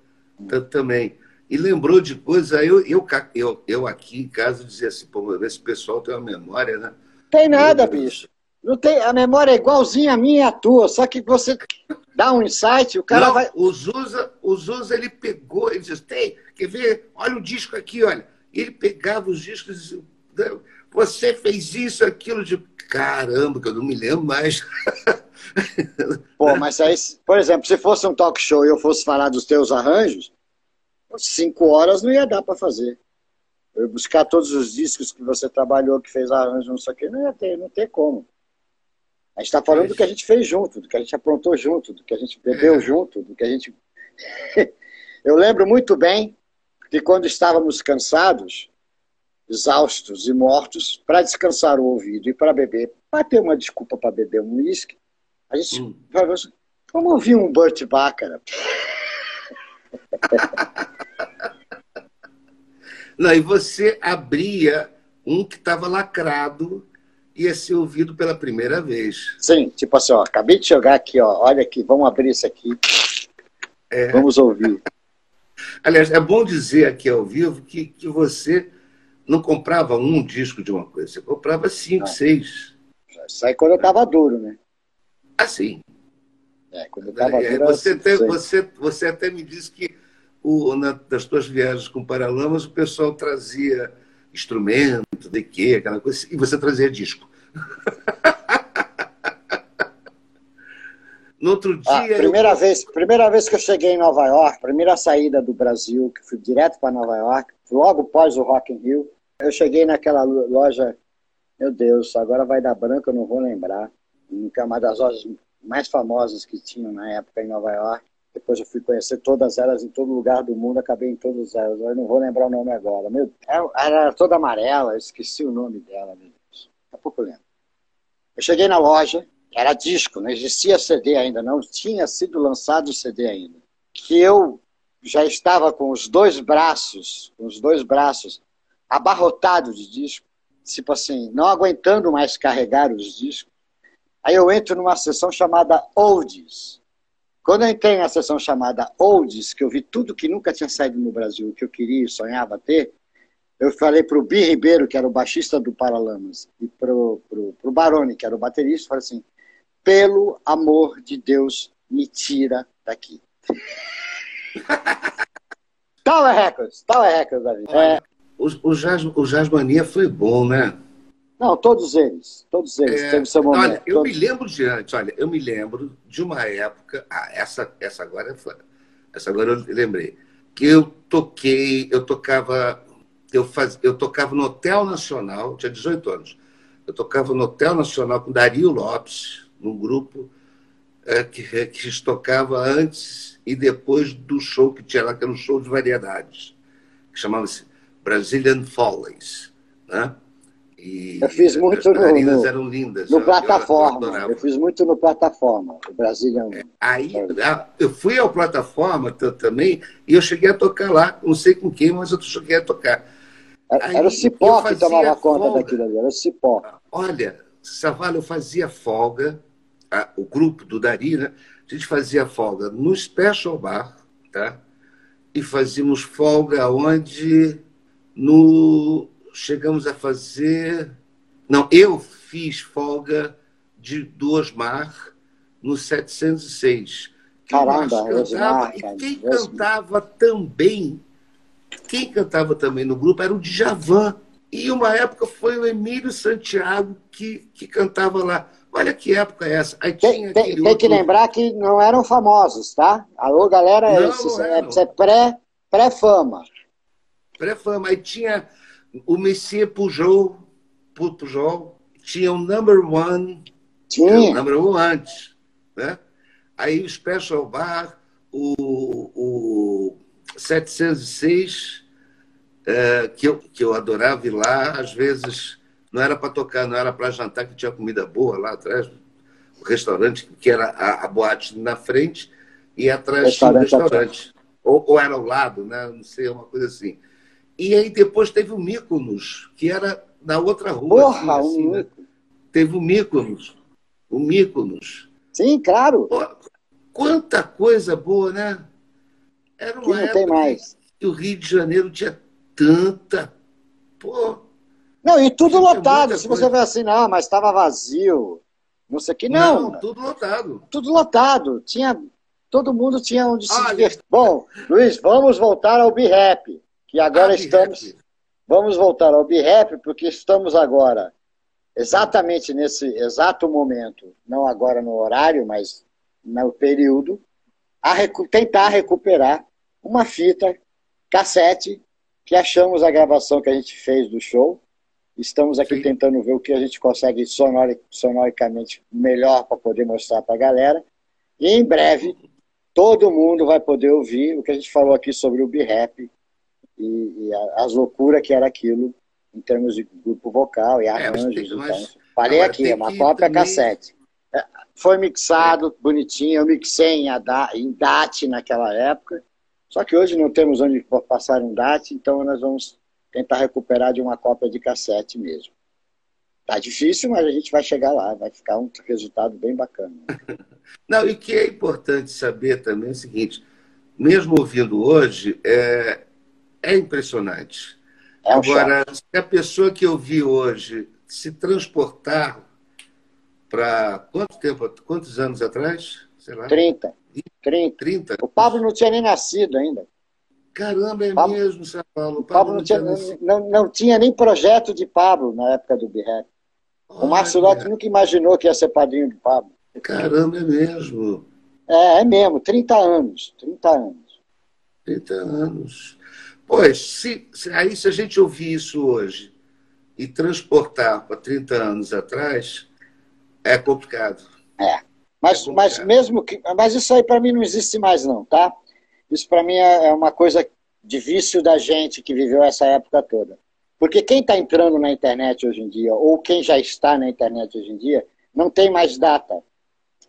S2: também. E lembrou de coisas, eu, eu, eu, eu aqui em casa dizia assim, pô, esse pessoal tem uma memória, né?
S1: Tem nada, eu, bicho. Não tem, a memória é igualzinha a minha e a tua, só que você dá um insight, o cara
S2: não,
S1: vai.
S2: O Zusa, o Zusa, ele pegou, ele disse, tem, quer ver? Olha o disco aqui, olha. Ele pegava os discos e dizia, você fez isso, aquilo, de caramba, que eu não me lembro mais.
S1: Pô, mas aí, por exemplo, se fosse um talk show e eu fosse falar dos teus arranjos, cinco horas não ia dar para fazer. Eu buscar todos os discos que você trabalhou, que fez arranjo, não sei o que, não ia ter, não ter como. A gente está falando do que a gente fez junto, do que a gente aprontou junto, do que a gente bebeu é. junto, do que a gente. eu lembro muito bem que quando estávamos cansados, exaustos e mortos, para descansar o ouvido e para beber, para ter uma desculpa para beber um uísque, a gente hum. falou assim, vamos ouvir um Burt Bacharach.
S2: Não, e você abria um que estava lacrado ia ser ouvido pela primeira vez.
S1: Sim, tipo assim, ó, acabei de jogar aqui, ó, olha aqui, vamos abrir isso aqui. É. Vamos ouvir.
S2: Aliás, é bom dizer aqui ao vivo que, que você não comprava um disco de uma coisa, você comprava cinco, não. seis.
S1: Isso aí quando eu estava duro, né?
S2: Assim.
S1: É, quando eu estava
S2: é, duro. Você, até, você, você até me disse que o, na, das tuas viagens com Paralamas o pessoal trazia instrumento, de quê, aquela coisa, e você trazia disco. no outro
S1: ah, dia. Ah, primeira, eu... vez, primeira vez que eu cheguei em Nova York, primeira saída do Brasil, que fui direto para Nova York, logo após o Rock in Rio, eu cheguei naquela loja, meu Deus, agora vai dar branco, eu não vou lembrar, que é uma das lojas mais famosas que tinham na época em Nova York. Depois eu fui conhecer todas elas em todo lugar do mundo, acabei em todas elas. Eu não vou lembrar o nome agora. Meu, ela era toda amarela, eu esqueci o nome dela, meu Deus. Daqui a pouco eu lembro. Eu cheguei na loja, era disco, não existia CD ainda, não tinha sido lançado CD ainda. Que eu já estava com os dois braços, com os dois braços abarrotados de disco, tipo assim, não aguentando mais carregar os discos. Aí eu entro numa sessão chamada Oldies. Quando eu entrei na sessão chamada Oldies, que eu vi tudo que nunca tinha saído no Brasil, que eu queria e sonhava ter, eu falei para o Bi Ribeiro, que era o baixista do Paralamas, e para o Baroni, que era o baterista, falei assim, pelo amor de Deus, me tira daqui. Tower Records, Tower Records, David. É...
S2: O, o, jazz, o Jazz Mania foi bom, né?
S1: Não, todos eles. Todos eles. É, teve seu momento.
S2: Olha, eu
S1: todos...
S2: me lembro de antes, olha, eu me lembro de uma época. Ah, essa, essa agora é Essa agora eu lembrei. Que eu toquei, eu tocava. Eu, faz, eu tocava no Hotel Nacional, tinha 18 anos. Eu tocava no Hotel Nacional com Dario Lopes, num grupo é, que, que tocava antes e depois do show que tinha lá, que era um show de variedades, que chamava-se Brazilian Follies. Né?
S1: E eu fiz muito no, no, eram lindas. No eu, plataforma. Eu, eu, fiz muito no plataforma, o Brazilian. É,
S2: aí eu fui ao plataforma também e eu cheguei a tocar lá, não sei com quem, mas eu cheguei a tocar.
S1: Era o Cipó que tomava conta folga. daquilo ali, era o Cipó.
S2: Olha, Savalho, eu fazia folga, a, o grupo do Dari, né? A gente fazia folga no Special Bar, tá? E fazíamos folga onde no chegamos a fazer. Não, eu fiz folga de, do Osmar no 706.
S1: Caramba,
S2: cantava, e quem cantava também, quem cantava também no grupo era o Djavan. E uma época foi o Emílio Santiago que, que cantava lá. Olha que época é essa.
S1: Aí tem, tem, tem outro... que lembrar que não eram famosos, tá? Alô, galera, não, esse, não é, é pré, pré-fama.
S2: Pré-fama. Aí tinha o Messias Pujol, Pujol tinha o number one,
S1: tinha.
S2: o number one antes. Né? Aí o Special Bar, o, o 706, é, que, eu, que eu adorava ir lá, às vezes não era para tocar, não era para jantar, que tinha comida boa lá atrás, o restaurante, que era a, a boate na frente, e atrás tinha o restaurante. Ou, ou, era ao lado, né? não sei, uma coisa assim. E aí depois teve o Míconos, que era na outra rua.
S1: Porra, assim, um... né?
S2: Teve o Míconos. O Míconos.
S1: Sim, claro.
S2: Quanta coisa boa, né? Era uma que não tem mais. que o Rio de Janeiro tinha tanta. Pô.
S1: Não, e tudo lotado. Se você ver assim, não, mas estava vazio. Não sei o que, não.
S2: Não, tudo lotado.
S1: Tudo lotado. Tinha. Todo mundo tinha onde se divertir. Bom, Luiz, vamos voltar ao B-Rap que agora ah, estamos. Vamos voltar ao BRAP, porque estamos agora, exatamente nesse exato momento, não agora no horário, mas no período, a recu tentar recuperar uma fita cassete que achamos a gravação que a gente fez do show. Estamos aqui Sim. tentando ver o que a gente consegue sonori sonoricamente melhor para poder mostrar para a galera. E em breve, todo mundo vai poder ouvir o que a gente falou aqui sobre o B-Rap, e, e as loucuras que era aquilo em termos de grupo vocal e é, arranjos. É, então. Falei aqui, é uma cópia também... cassete. É, foi mixado, é. bonitinho, eu mixei em, em DAT naquela época, só que hoje não temos onde passar um DAT, então nós vamos tentar recuperar de uma cópia de cassete mesmo. Tá difícil, mas a gente vai chegar lá, vai ficar um resultado bem bacana.
S2: Não, e o que é importante saber também é o seguinte, mesmo ouvindo hoje, é, é impressionante. É um Agora, choque. se a pessoa que eu vi hoje se transportar para quanto tempo, quantos anos atrás?
S1: Sei lá. 30. 30. 30. O Pablo não tinha nem nascido ainda.
S2: Caramba, é Pablo, mesmo, São Paulo.
S1: O Pablo, não, tinha, não, não, não, tinha nem projeto de Pablo na época do Birré. O Márcio Lotti nunca imaginou que ia ser padrinho do Pablo.
S2: Caramba, é mesmo.
S1: É, é mesmo, 30 anos. 30 anos.
S2: 30 anos. Pois, se, se, aí se a gente ouvir isso hoje e transportar para 30 anos atrás, é complicado.
S1: É. Mas, é mas mesmo que. Mas isso aí para mim não existe mais, não, tá? Isso para mim é, é uma coisa de vício da gente que viveu essa época toda. Porque quem está entrando na internet hoje em dia, ou quem já está na internet hoje em dia, não tem mais data.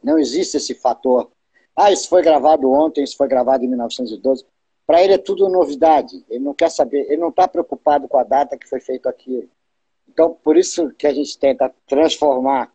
S1: Não existe esse fator. Ah, isso foi gravado ontem, isso foi gravado em 1912. Para ele é tudo novidade. Ele não quer saber, ele não está preocupado com a data que foi feito aquilo. Então, por isso que a gente tenta transformar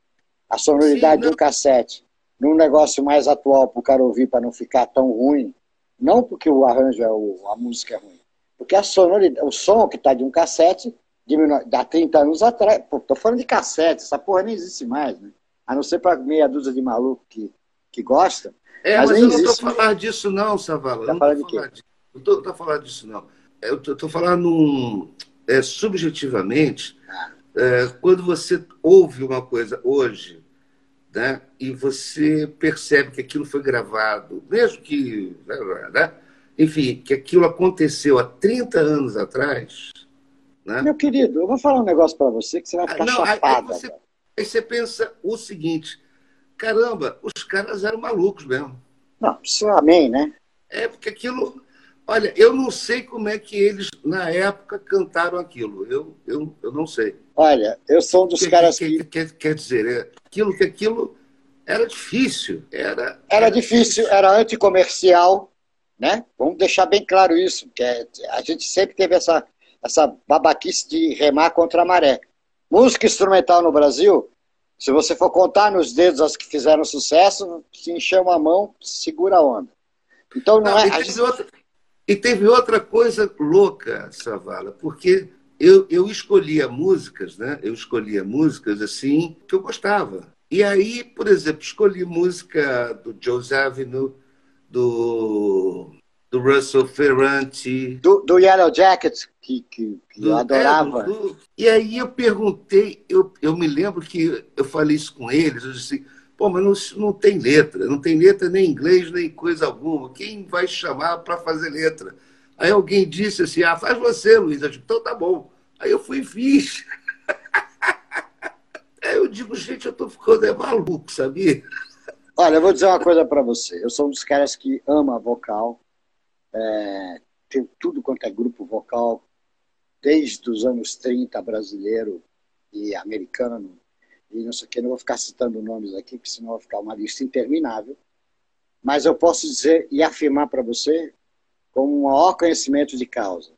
S1: a sonoridade Sim, de um cassete num negócio mais atual para o cara ouvir, para não ficar tão ruim. Não porque o arranjo, é o, a música é ruim, Porque a sonoridade, o som que está de um cassete, de, há 30 anos atrás, pô, tô falando de cassete, essa porra nem existe mais, né? A não ser para meia dúzia de maluco que, que gosta.
S2: É, mas, mas eu não estou falando disso não, Savala. Tá falando de quê? Não estou falando disso não. Eu estou falando é, subjetivamente, ah. é, quando você ouve uma coisa hoje, né, e você percebe que aquilo foi gravado, mesmo que, né, né enfim, que aquilo aconteceu há 30 anos atrás. Né?
S1: Meu querido, eu vou falar um negócio para você que você vai ficar não, chapado.
S2: Aí você, aí você pensa o seguinte, caramba, os caras eram malucos mesmo.
S1: Não, isso amém, né?
S2: É, porque aquilo. Olha, eu não sei como é que eles, na época, cantaram aquilo. Eu, eu, eu não sei.
S1: Olha, eu sou um dos
S2: que,
S1: caras
S2: que. Quer, quer dizer, é, aquilo que aquilo era difícil. Era,
S1: era difícil, era anticomercial, né? Vamos deixar bem claro isso, que é, a gente sempre teve essa, essa babaquice de remar contra a maré. Música instrumental no Brasil se você for contar nos dedos as que fizeram sucesso, se encher uma mão, segura a onda. Então não, não é.
S2: E teve, gente... outra, e teve outra coisa louca, Savala, porque eu, eu escolhia músicas, né? Eu escolhia músicas assim que eu gostava. E aí, por exemplo, escolhi música do Joe Avenue, do do Russell Ferrante.
S1: Do, do Yellow Jacket, que, que, que do, eu adorava. É, do,
S2: e aí eu perguntei, eu, eu me lembro que eu falei isso com eles, eu disse, pô, mas não, não tem letra, não tem letra nem inglês, nem coisa alguma. Quem vai chamar para fazer letra? Aí alguém disse assim, ah, faz você, Luiz. Eu disse, então tá bom. Aí eu fui e fiz. Aí eu digo, gente, eu tô ficando é maluco, sabia?
S1: Olha, eu vou dizer uma coisa para você. Eu sou um dos caras que ama vocal é, tem tudo quanto é grupo vocal, desde os anos 30, brasileiro e americano, e não sei o que, não vou ficar citando nomes aqui, porque senão vai ficar uma lista interminável. Mas eu posso dizer e afirmar para você, com o maior conhecimento de causa,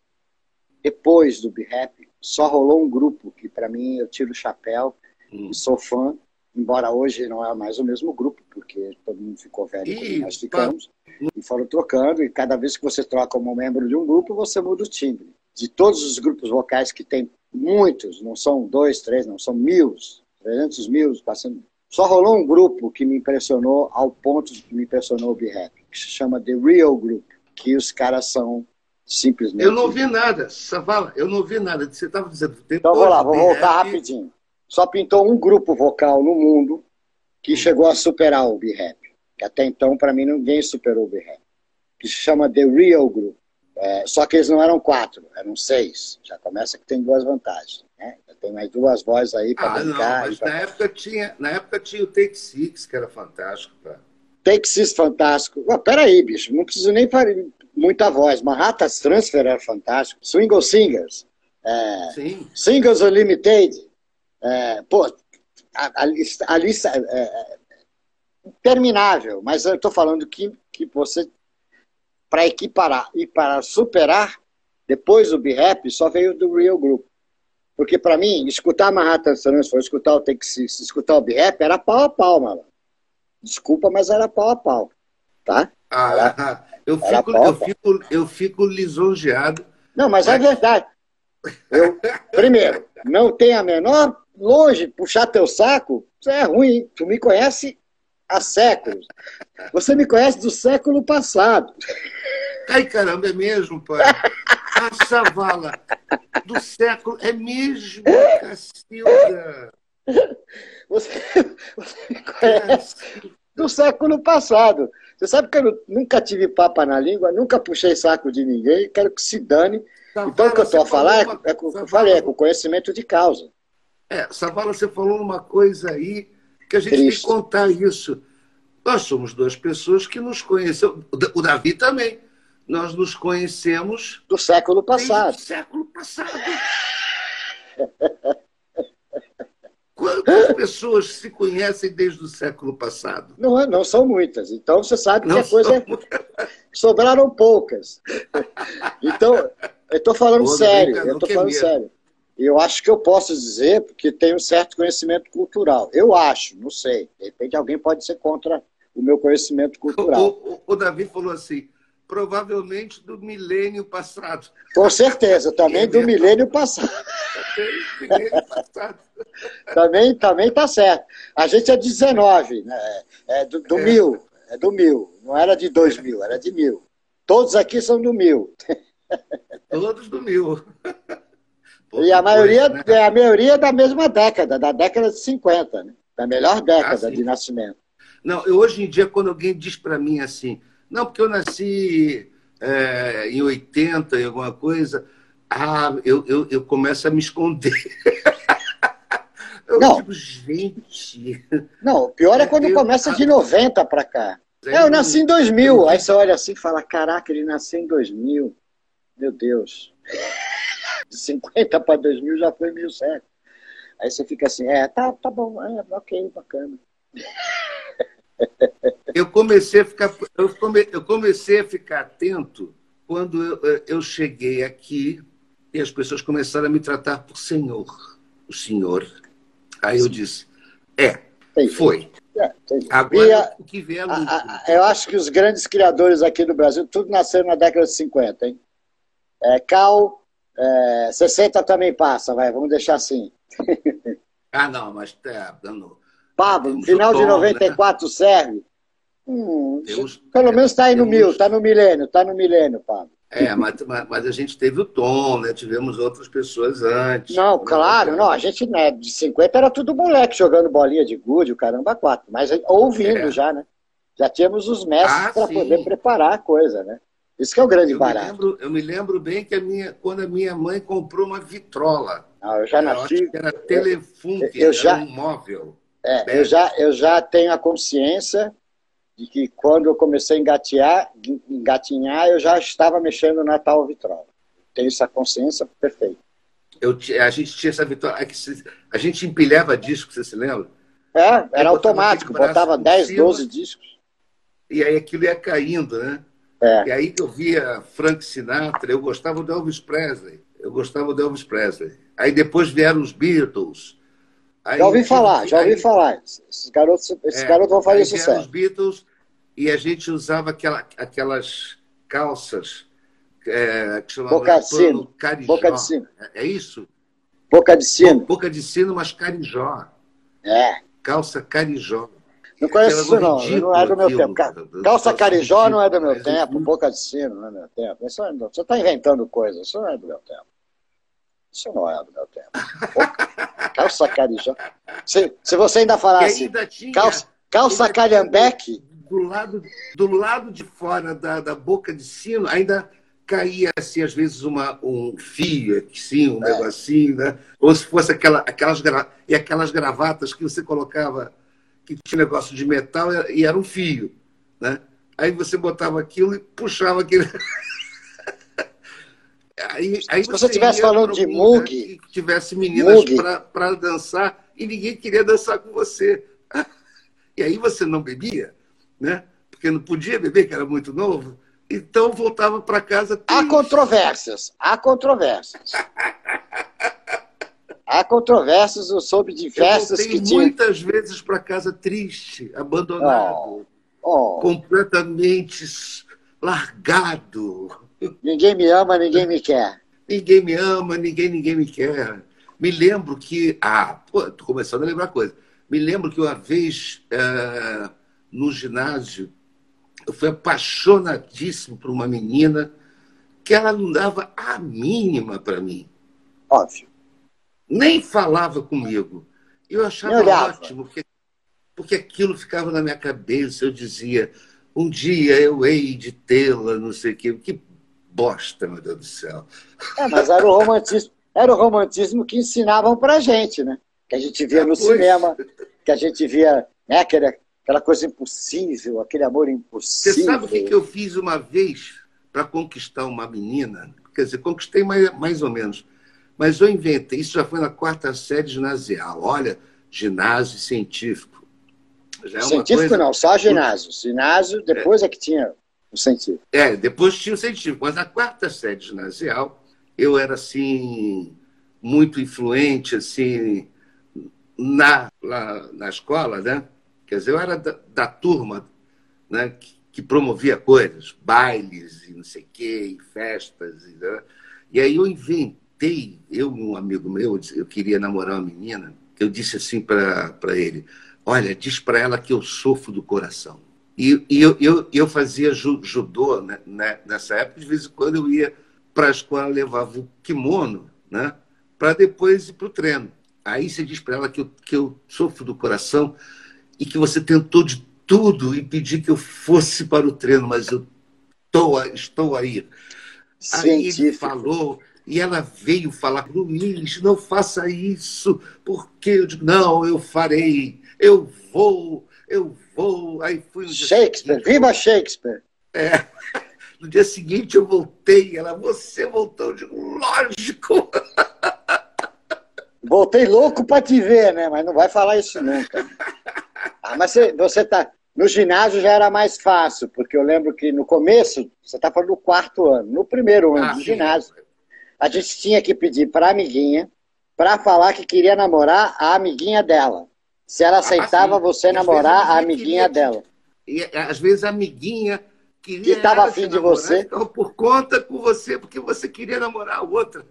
S1: depois do B-Rap, só rolou um grupo que, para mim, eu tiro o chapéu hum. e sou fã, embora hoje não é mais o mesmo grupo, porque todo mundo ficou velho e, como nós ficamos, e foram trocando, e cada vez que você troca um membro de um grupo, você muda o timbre. De todos os grupos vocais que tem muitos, não são dois, três, não, são mil, trezentos mil, passando. Só rolou um grupo que me impressionou ao ponto de que me impressionou o B-Rap, que se chama The Real Group, que os caras são simplesmente...
S2: Eu não ouvi nada, Savala, eu não ouvi nada. Você estava dizendo...
S1: Então, vou lá, vou voltar rapidinho só pintou um grupo vocal no mundo que hum. chegou a superar o B-Rap. Que até então, para mim, ninguém superou o B-Rap. Que se chama The Real Group. É, só que eles não eram quatro, eram seis. Já começa que tem duas vantagens. Né? Tem mais duas vozes aí para ah, brincar.
S2: Não, mas
S1: pra...
S2: na, época tinha, na época tinha o Take Six, que era fantástico. Pra...
S1: Six, fantástico. Oh, peraí, bicho, não preciso nem fazer muita voz. Manhattan's Transfer era fantástico. Swingle Singers. É, Sim. Singles Unlimited. É, pô, a, a, lista, a lista é, é interminável, mas eu estou falando que, que você, para equiparar e para superar, depois do B-Rap, só veio do Real Group. Porque para mim, escutar Manhattan Transfer, escutar o Texas, escutar o B-Rap, era pau a pau, mano. Desculpa, mas era pau a pau. Tá?
S2: Ah, era, eu, fico, eu, fico, eu fico lisonjeado.
S1: Não, mas é verdade. Eu, primeiro, não tem a menor longe, puxar teu saco, isso é ruim. Tu me conhece há séculos. Você me conhece do século passado.
S2: Ai, caramba, é mesmo, pai. A chavala do século é mesmo, Cacilda.
S1: Você, você me conhece do século passado. Você sabe que eu nunca tive papa na língua, nunca puxei saco de ninguém, quero que se dane. então, o que eu estou a falar é, é, com, eu falei, é com conhecimento de causa.
S2: É, Savala, você falou uma coisa aí que a gente Triste. tem que contar isso. Nós somos duas pessoas que nos conhecemos, o Davi também. Nós nos conhecemos
S1: do século passado.
S2: Do século passado. Quantas pessoas se conhecem desde o século passado?
S1: Não, é, não são muitas. Então você sabe que a coisa é... sobraram poucas. Então, eu estou falando Pô, sério. Eu estou falando sério. Eu acho que eu posso dizer, porque tenho um certo conhecimento cultural. Eu acho, não sei. De repente alguém pode ser contra o meu conhecimento cultural.
S2: O, o, o Davi falou assim: provavelmente do milênio passado.
S1: Com certeza, também é do milênio passado. Também, também, tá certo. A gente é 19, né? é do, do é. mil, é do mil. Não era de dois mil, era de mil. Todos aqui são do mil.
S2: Todos do mil.
S1: E a maioria, coisa, né? a maioria da mesma década, da década de 50, né? da melhor década ah, de nascimento.
S2: Não, hoje em dia, quando alguém diz para mim assim, não, porque eu nasci é, em 80, em alguma coisa, ah, eu, eu, eu começo a me esconder.
S1: eu não. digo, gente. Não, o pior é quando começa de 90 para cá. É, eu nasci em 2000. Aí você olha assim e fala: caraca, ele nasceu em 2000. Meu Deus. De 50 para 2000 já foi mil séculos. Aí você fica assim: é, tá, tá bom, é, ok, bacana.
S2: Eu comecei a ficar, eu, come, eu comecei a ficar atento quando eu, eu cheguei aqui e as pessoas começaram a me tratar por senhor, o senhor. Aí eu disse, é, foi. É,
S1: Agora, a, o que vier a, a, Eu acho que os grandes criadores aqui do Brasil, tudo nasceram na década de 50, hein? É, Cal, é, 60 também passa, vai, vamos deixar assim.
S2: ah, não, mas é, não,
S1: Pablo, final de 94 né? serve? Hum, pelo menos está aí no mil, está no milênio, está no milênio, Pablo.
S2: É, mas, mas, a gente teve o Tom, né? Tivemos outras pessoas antes.
S1: Não, claro, não. A gente, né, de 50 era tudo moleque jogando bolinha de gude, o caramba, quatro. Mas ouvindo é. já, né? Já tínhamos os mestres ah, para poder preparar a coisa, né? Isso que é o grande
S2: eu
S1: barato.
S2: Me lembro, eu me lembro bem que a minha, quando a minha mãe comprou uma vitrola.
S1: Ah, eu já nasci.
S2: era telefone, eu, eu já, um móvel.
S1: É, eu, já, eu já tenho a consciência de que quando eu comecei a engatear, engatinhar, eu já estava mexendo na tal vitrola. Tenho essa consciência perfeita.
S2: Eu, a gente tinha essa vitrola, é a gente empilhava discos, você se lembra?
S1: É, era automático, botava 10, 12 discos.
S2: E aí aquilo ia caindo, né? É. E aí eu via Frank Sinatra, eu gostava do Elvis Presley. Eu gostava do Elvis Presley. Aí depois vieram os Beatles,
S1: Aí, já ouvi falar, já ouvi aí, falar. Esses garotos, esses é, garotos vão fazer sucesso.
S2: os Beatles e a gente usava aquela, aquelas calças é, que chamavam
S1: Boca de sino.
S2: Carijó.
S1: Boca de sino.
S2: É, é isso?
S1: Boca de sino.
S2: Boca de sino, mas carijó.
S1: É.
S2: Calça carijó.
S1: Não conheço isso, não. Não é do meu tempo. Calça carijó não é do meu tempo. Boca de sino não é do meu tempo. Isso é, você está inventando coisas. Isso não é do meu tempo. Isso não é do meu tempo. calça carijó. Se, se você ainda falasse ainda tinha, calça, calça calhambeque.
S2: Do lado, do lado de fora da, da boca de sino, ainda caía assim, às vezes, uma, um fio, sim, um é. negocinho, né? Ou se fosse aquela, aquelas, e aquelas gravatas que você colocava, que tinha negócio de metal e era um fio, né? Aí você botava aquilo e puxava aquele.
S1: Aí, aí Se você estivesse falando de Mug. Que
S2: tivesse meninas para dançar e ninguém queria dançar com você. E aí você não bebia, né? Porque não podia beber, que era muito novo. Então voltava para casa.
S1: Triste. Há controvérsias. Há controvérsias. Há controvérsias, eu soube de festas
S2: eu que
S1: tinha.
S2: muitas vezes para casa triste, abandonado, oh. Oh. completamente largado.
S1: Ninguém me ama, ninguém me quer.
S2: Ninguém me ama, ninguém, ninguém me quer. Me lembro que. Ah, pô, tô começando a lembrar coisa. Me lembro que uma vez é, no ginásio, eu fui apaixonadíssimo por uma menina que ela não dava a mínima para mim.
S1: Óbvio.
S2: Nem falava comigo. Eu achava ótimo, porque, porque aquilo ficava na minha cabeça. Eu dizia, um dia eu hei de tê-la, não sei o quê. Que bosta, meu Deus do céu.
S1: É, mas era o romantismo, era o romantismo que ensinavam pra gente, né? Que a gente via no cinema, que a gente via né, aquela, aquela coisa impossível, aquele amor impossível.
S2: Você sabe o que, que eu fiz uma vez para conquistar uma menina? Quer dizer, conquistei mais, mais ou menos. Mas eu inventei, isso já foi na quarta série ginasial. Olha, ginásio científico.
S1: É científico coisa... não, só ginásio. Ginásio, depois é, é que tinha o.
S2: É, depois tinha o científico. Mas na quarta série ginasial, eu era, assim, muito influente, assim, na, lá, na escola, né? Quer dizer, eu era da, da turma né? que, que promovia coisas, bailes e não sei o quê, e festas. E, né? e aí eu inventei, eu e um amigo meu, eu queria namorar uma menina, eu disse assim para ele, olha, diz para ela que eu sofro do coração. E, e eu, eu, eu, fazia judô né, né, nessa época, de vez em quando eu ia para a escola, levava o kimono, né, para depois ir para o treino. Aí você diz para ela que eu, que eu sofro do coração e que você tentou de tudo e pedir que eu fosse para o treino, mas eu tô, estou aí. Aí ele falou, e ela veio falar, Luiz, não faça isso, porque eu digo, não, eu farei, eu vou, eu vou. Aí fui
S1: Shakespeare, viva Shakespeare!
S2: É. No dia seguinte eu voltei, ela, você voltou, eu digo, lógico!
S1: Voltei louco para te ver, né? Mas não vai falar isso nunca. Ah, mas você, você tá. No ginásio já era mais fácil, porque eu lembro que no começo, você está falando do quarto ano, no primeiro ano ah, do ginásio, a gente tinha que pedir para a amiguinha para falar que queria namorar a amiguinha dela. Se ela aceitava ah, você namorar a amiguinha dela.
S2: E às vezes a amiguinha
S1: queria que estava afim de você.
S2: por conta com você, porque você queria namorar a outra.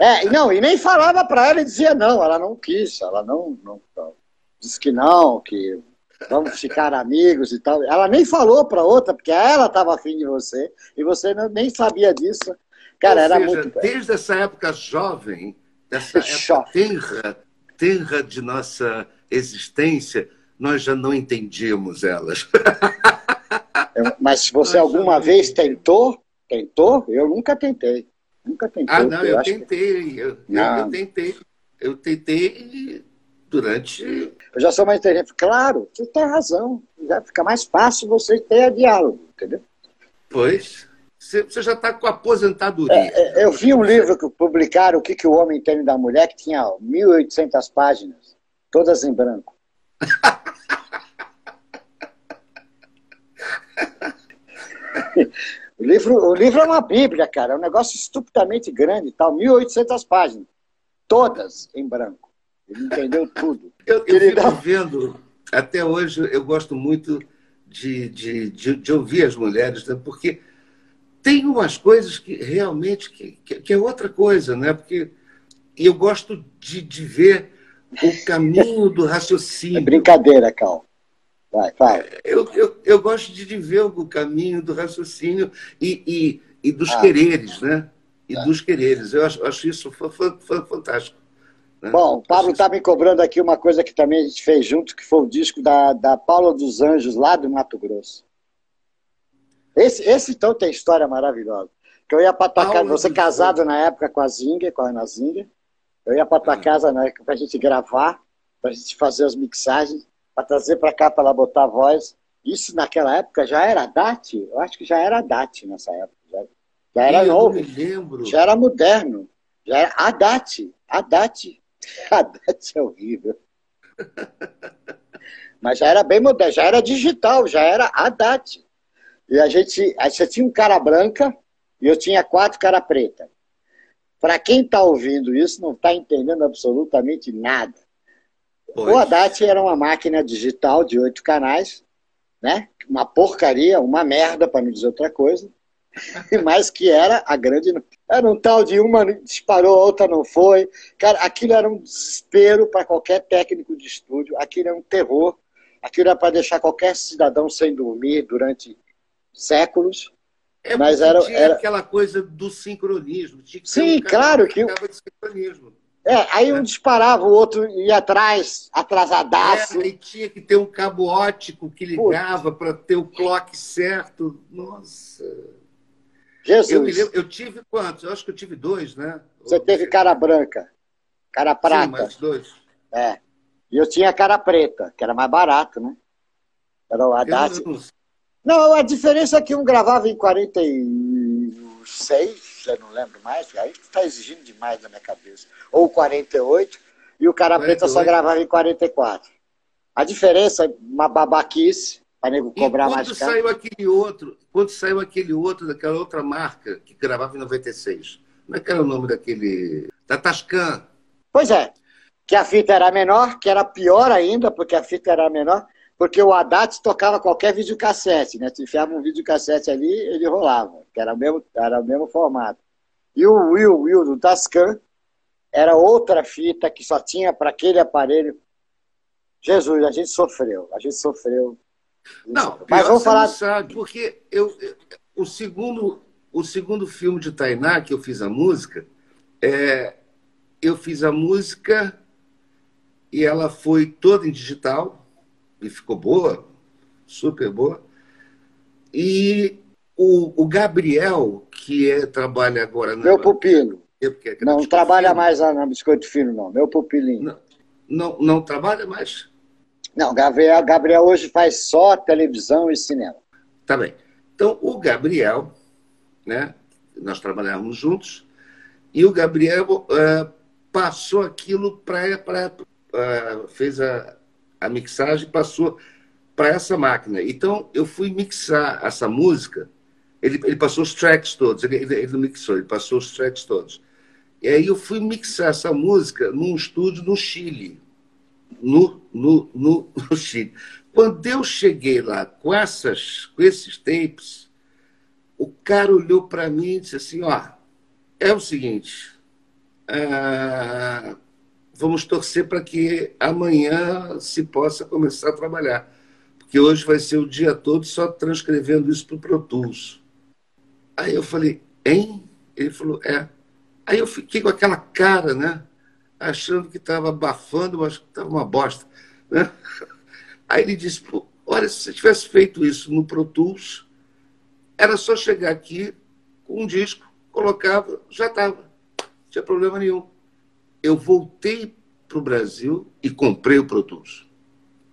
S1: É, não, e nem falava para ela e dizia não, ela não quis, ela não, não, não disse que não, que vamos ficar amigos e tal. Ela nem falou para outra, porque ela estava afim de você, e você não, nem sabia disso. Cara, Ou era seja, muito.
S2: Desde essa época jovem, dessa época tenra, tenra de nossa existência, nós já não entendíamos elas.
S1: Mas se você alguma vez tentou, tentou? Eu nunca tentei. Nunca tentei.
S2: Ah, não, eu, eu tentei. Que... Eu, eu, eu, tentei. Eu tentei durante.
S1: Eu já sou mais inteligente. Claro, você tem razão. Já fica mais fácil você ter diálogo, entendeu?
S2: Pois. Você já está com aposentadoria.
S1: É, é, eu vi um livro que publicaram, O que, que o Homem Tem da Mulher, que tinha 1.800 páginas, todas em branco. O livro, o livro é uma bíblia, cara. É um negócio estupidamente grande, tal, 1.800 páginas. Todas em branco. Ele entendeu tudo.
S2: Eu, eu fico dá... vendo, até hoje, eu gosto muito de, de, de, de ouvir as mulheres, né? porque tem umas coisas que realmente que, que, que é outra coisa, né? Porque eu gosto de, de ver o caminho do raciocínio. É
S1: brincadeira, Cal. Vai, fala.
S2: Eu, eu, eu gosto de ver o caminho do raciocínio e, e, e dos ah. quereres, né? E ah. dos quereres. Eu acho, acho isso fantástico.
S1: Né? Bom, o Pablo está me cobrando aqui uma coisa que também a gente fez junto, que foi o disco da, da Paula dos Anjos, lá do Mato Grosso. Esse, esse então tem história maravilhosa. Que eu ia para tua casa, você casado na época com a Zinga, com a Ana Zinga. Eu ia para tua casa na época para a gente gravar, para a gente fazer as mixagens para trazer para cá para ela botar a voz. Isso naquela época já era DAT? Eu acho que já era DAT nessa época. Já, já era eu novo. Já era moderno. Já era a DAT. A DAT. A DAT é horrível. Mas já era bem moderno, já era digital, já era a DAT. E a gente, aí você tinha um cara branca e eu tinha quatro cara preta. Para quem está ouvindo isso, não está entendendo absolutamente nada. Pois. O Haddad era uma máquina digital de oito canais, né? Uma porcaria, uma merda, para não dizer outra coisa. Mas que era a grande. Era um tal de uma disparou, a outra não foi. Cara, aquilo era um desespero para qualquer técnico de estúdio, aquilo era um terror, aquilo era para deixar qualquer cidadão sem dormir durante séculos.
S2: É mas era, era aquela coisa do sincronismo.
S1: Sim, um claro que. Sincronismo. É, aí um disparava, o outro ia atrás, atrasadaço.
S2: É, e tinha que ter um cabo ótico que ligava para ter o clock certo. Nossa.
S1: Jesus.
S2: Eu, lembro, eu, tive quantos? Eu acho que eu tive dois, né?
S1: Você teve cara branca, cara prata. Sim,
S2: mais dois.
S1: É. E eu tinha cara preta, que era mais barato, né? Era o Haddad. Não, não, a diferença é que um gravava em 46 já não lembro mais, aí está exigindo demais na minha cabeça. Ou 48, e o cara preta só gravava em 44. A diferença, uma babaquice, para nego cobrar mais
S2: caro. saiu aquele outro, quando saiu aquele outro, daquela outra marca, que gravava em 96, como é que era o nome daquele... Da Tascan.
S1: Pois é, que a fita era menor, que era pior ainda, porque a fita era menor. Porque o Haddad tocava qualquer videocassete, né? Tu enfiava um videocassete ali, ele rolava, que era o mesmo, era o mesmo formato. E o Will, Will do Tascam, era outra fita que só tinha para aquele aparelho. Jesus, a gente sofreu, a gente sofreu.
S2: Não, mas vamos falar. Sabe, porque eu, eu, o, segundo, o segundo filme de Tainá que eu fiz a música, é, eu fiz a música e ela foi toda em digital e ficou boa, super boa. E o, o Gabriel, que é, trabalha agora
S1: na. Meu pupilo. não trabalha filme. mais na Biscoito Fino, não. Meu pupilinho.
S2: Não, não, não trabalha mais?
S1: Não, Gabriel, Gabriel hoje faz só televisão e cinema.
S2: Tá bem. Então, o Gabriel, né? Nós trabalhávamos juntos, e o Gabriel uh, passou aquilo para. Uh, fez a, a mixagem passou para essa máquina. Então, eu fui mixar essa música ele, ele passou os tracks todos, ele, ele, ele não mixou, ele passou os tracks todos. E aí eu fui mixar essa música num estúdio no Chile. No, no, no, no Chile. Quando eu cheguei lá com, essas, com esses tapes, o cara olhou para mim e disse assim: ó, é o seguinte, ah, vamos torcer para que amanhã se possa começar a trabalhar. Porque hoje vai ser o dia todo só transcrevendo isso para o Pro Tools. Aí eu falei, hein? Ele falou, é. Aí eu fiquei com aquela cara, né? Achando que estava abafando, mas estava uma bosta. Né? Aí ele disse, Pô, olha, se você tivesse feito isso no Pro Tools, era só chegar aqui com um disco, colocava, já estava. Não tinha problema nenhum. Eu voltei para o Brasil e comprei o Pro Tools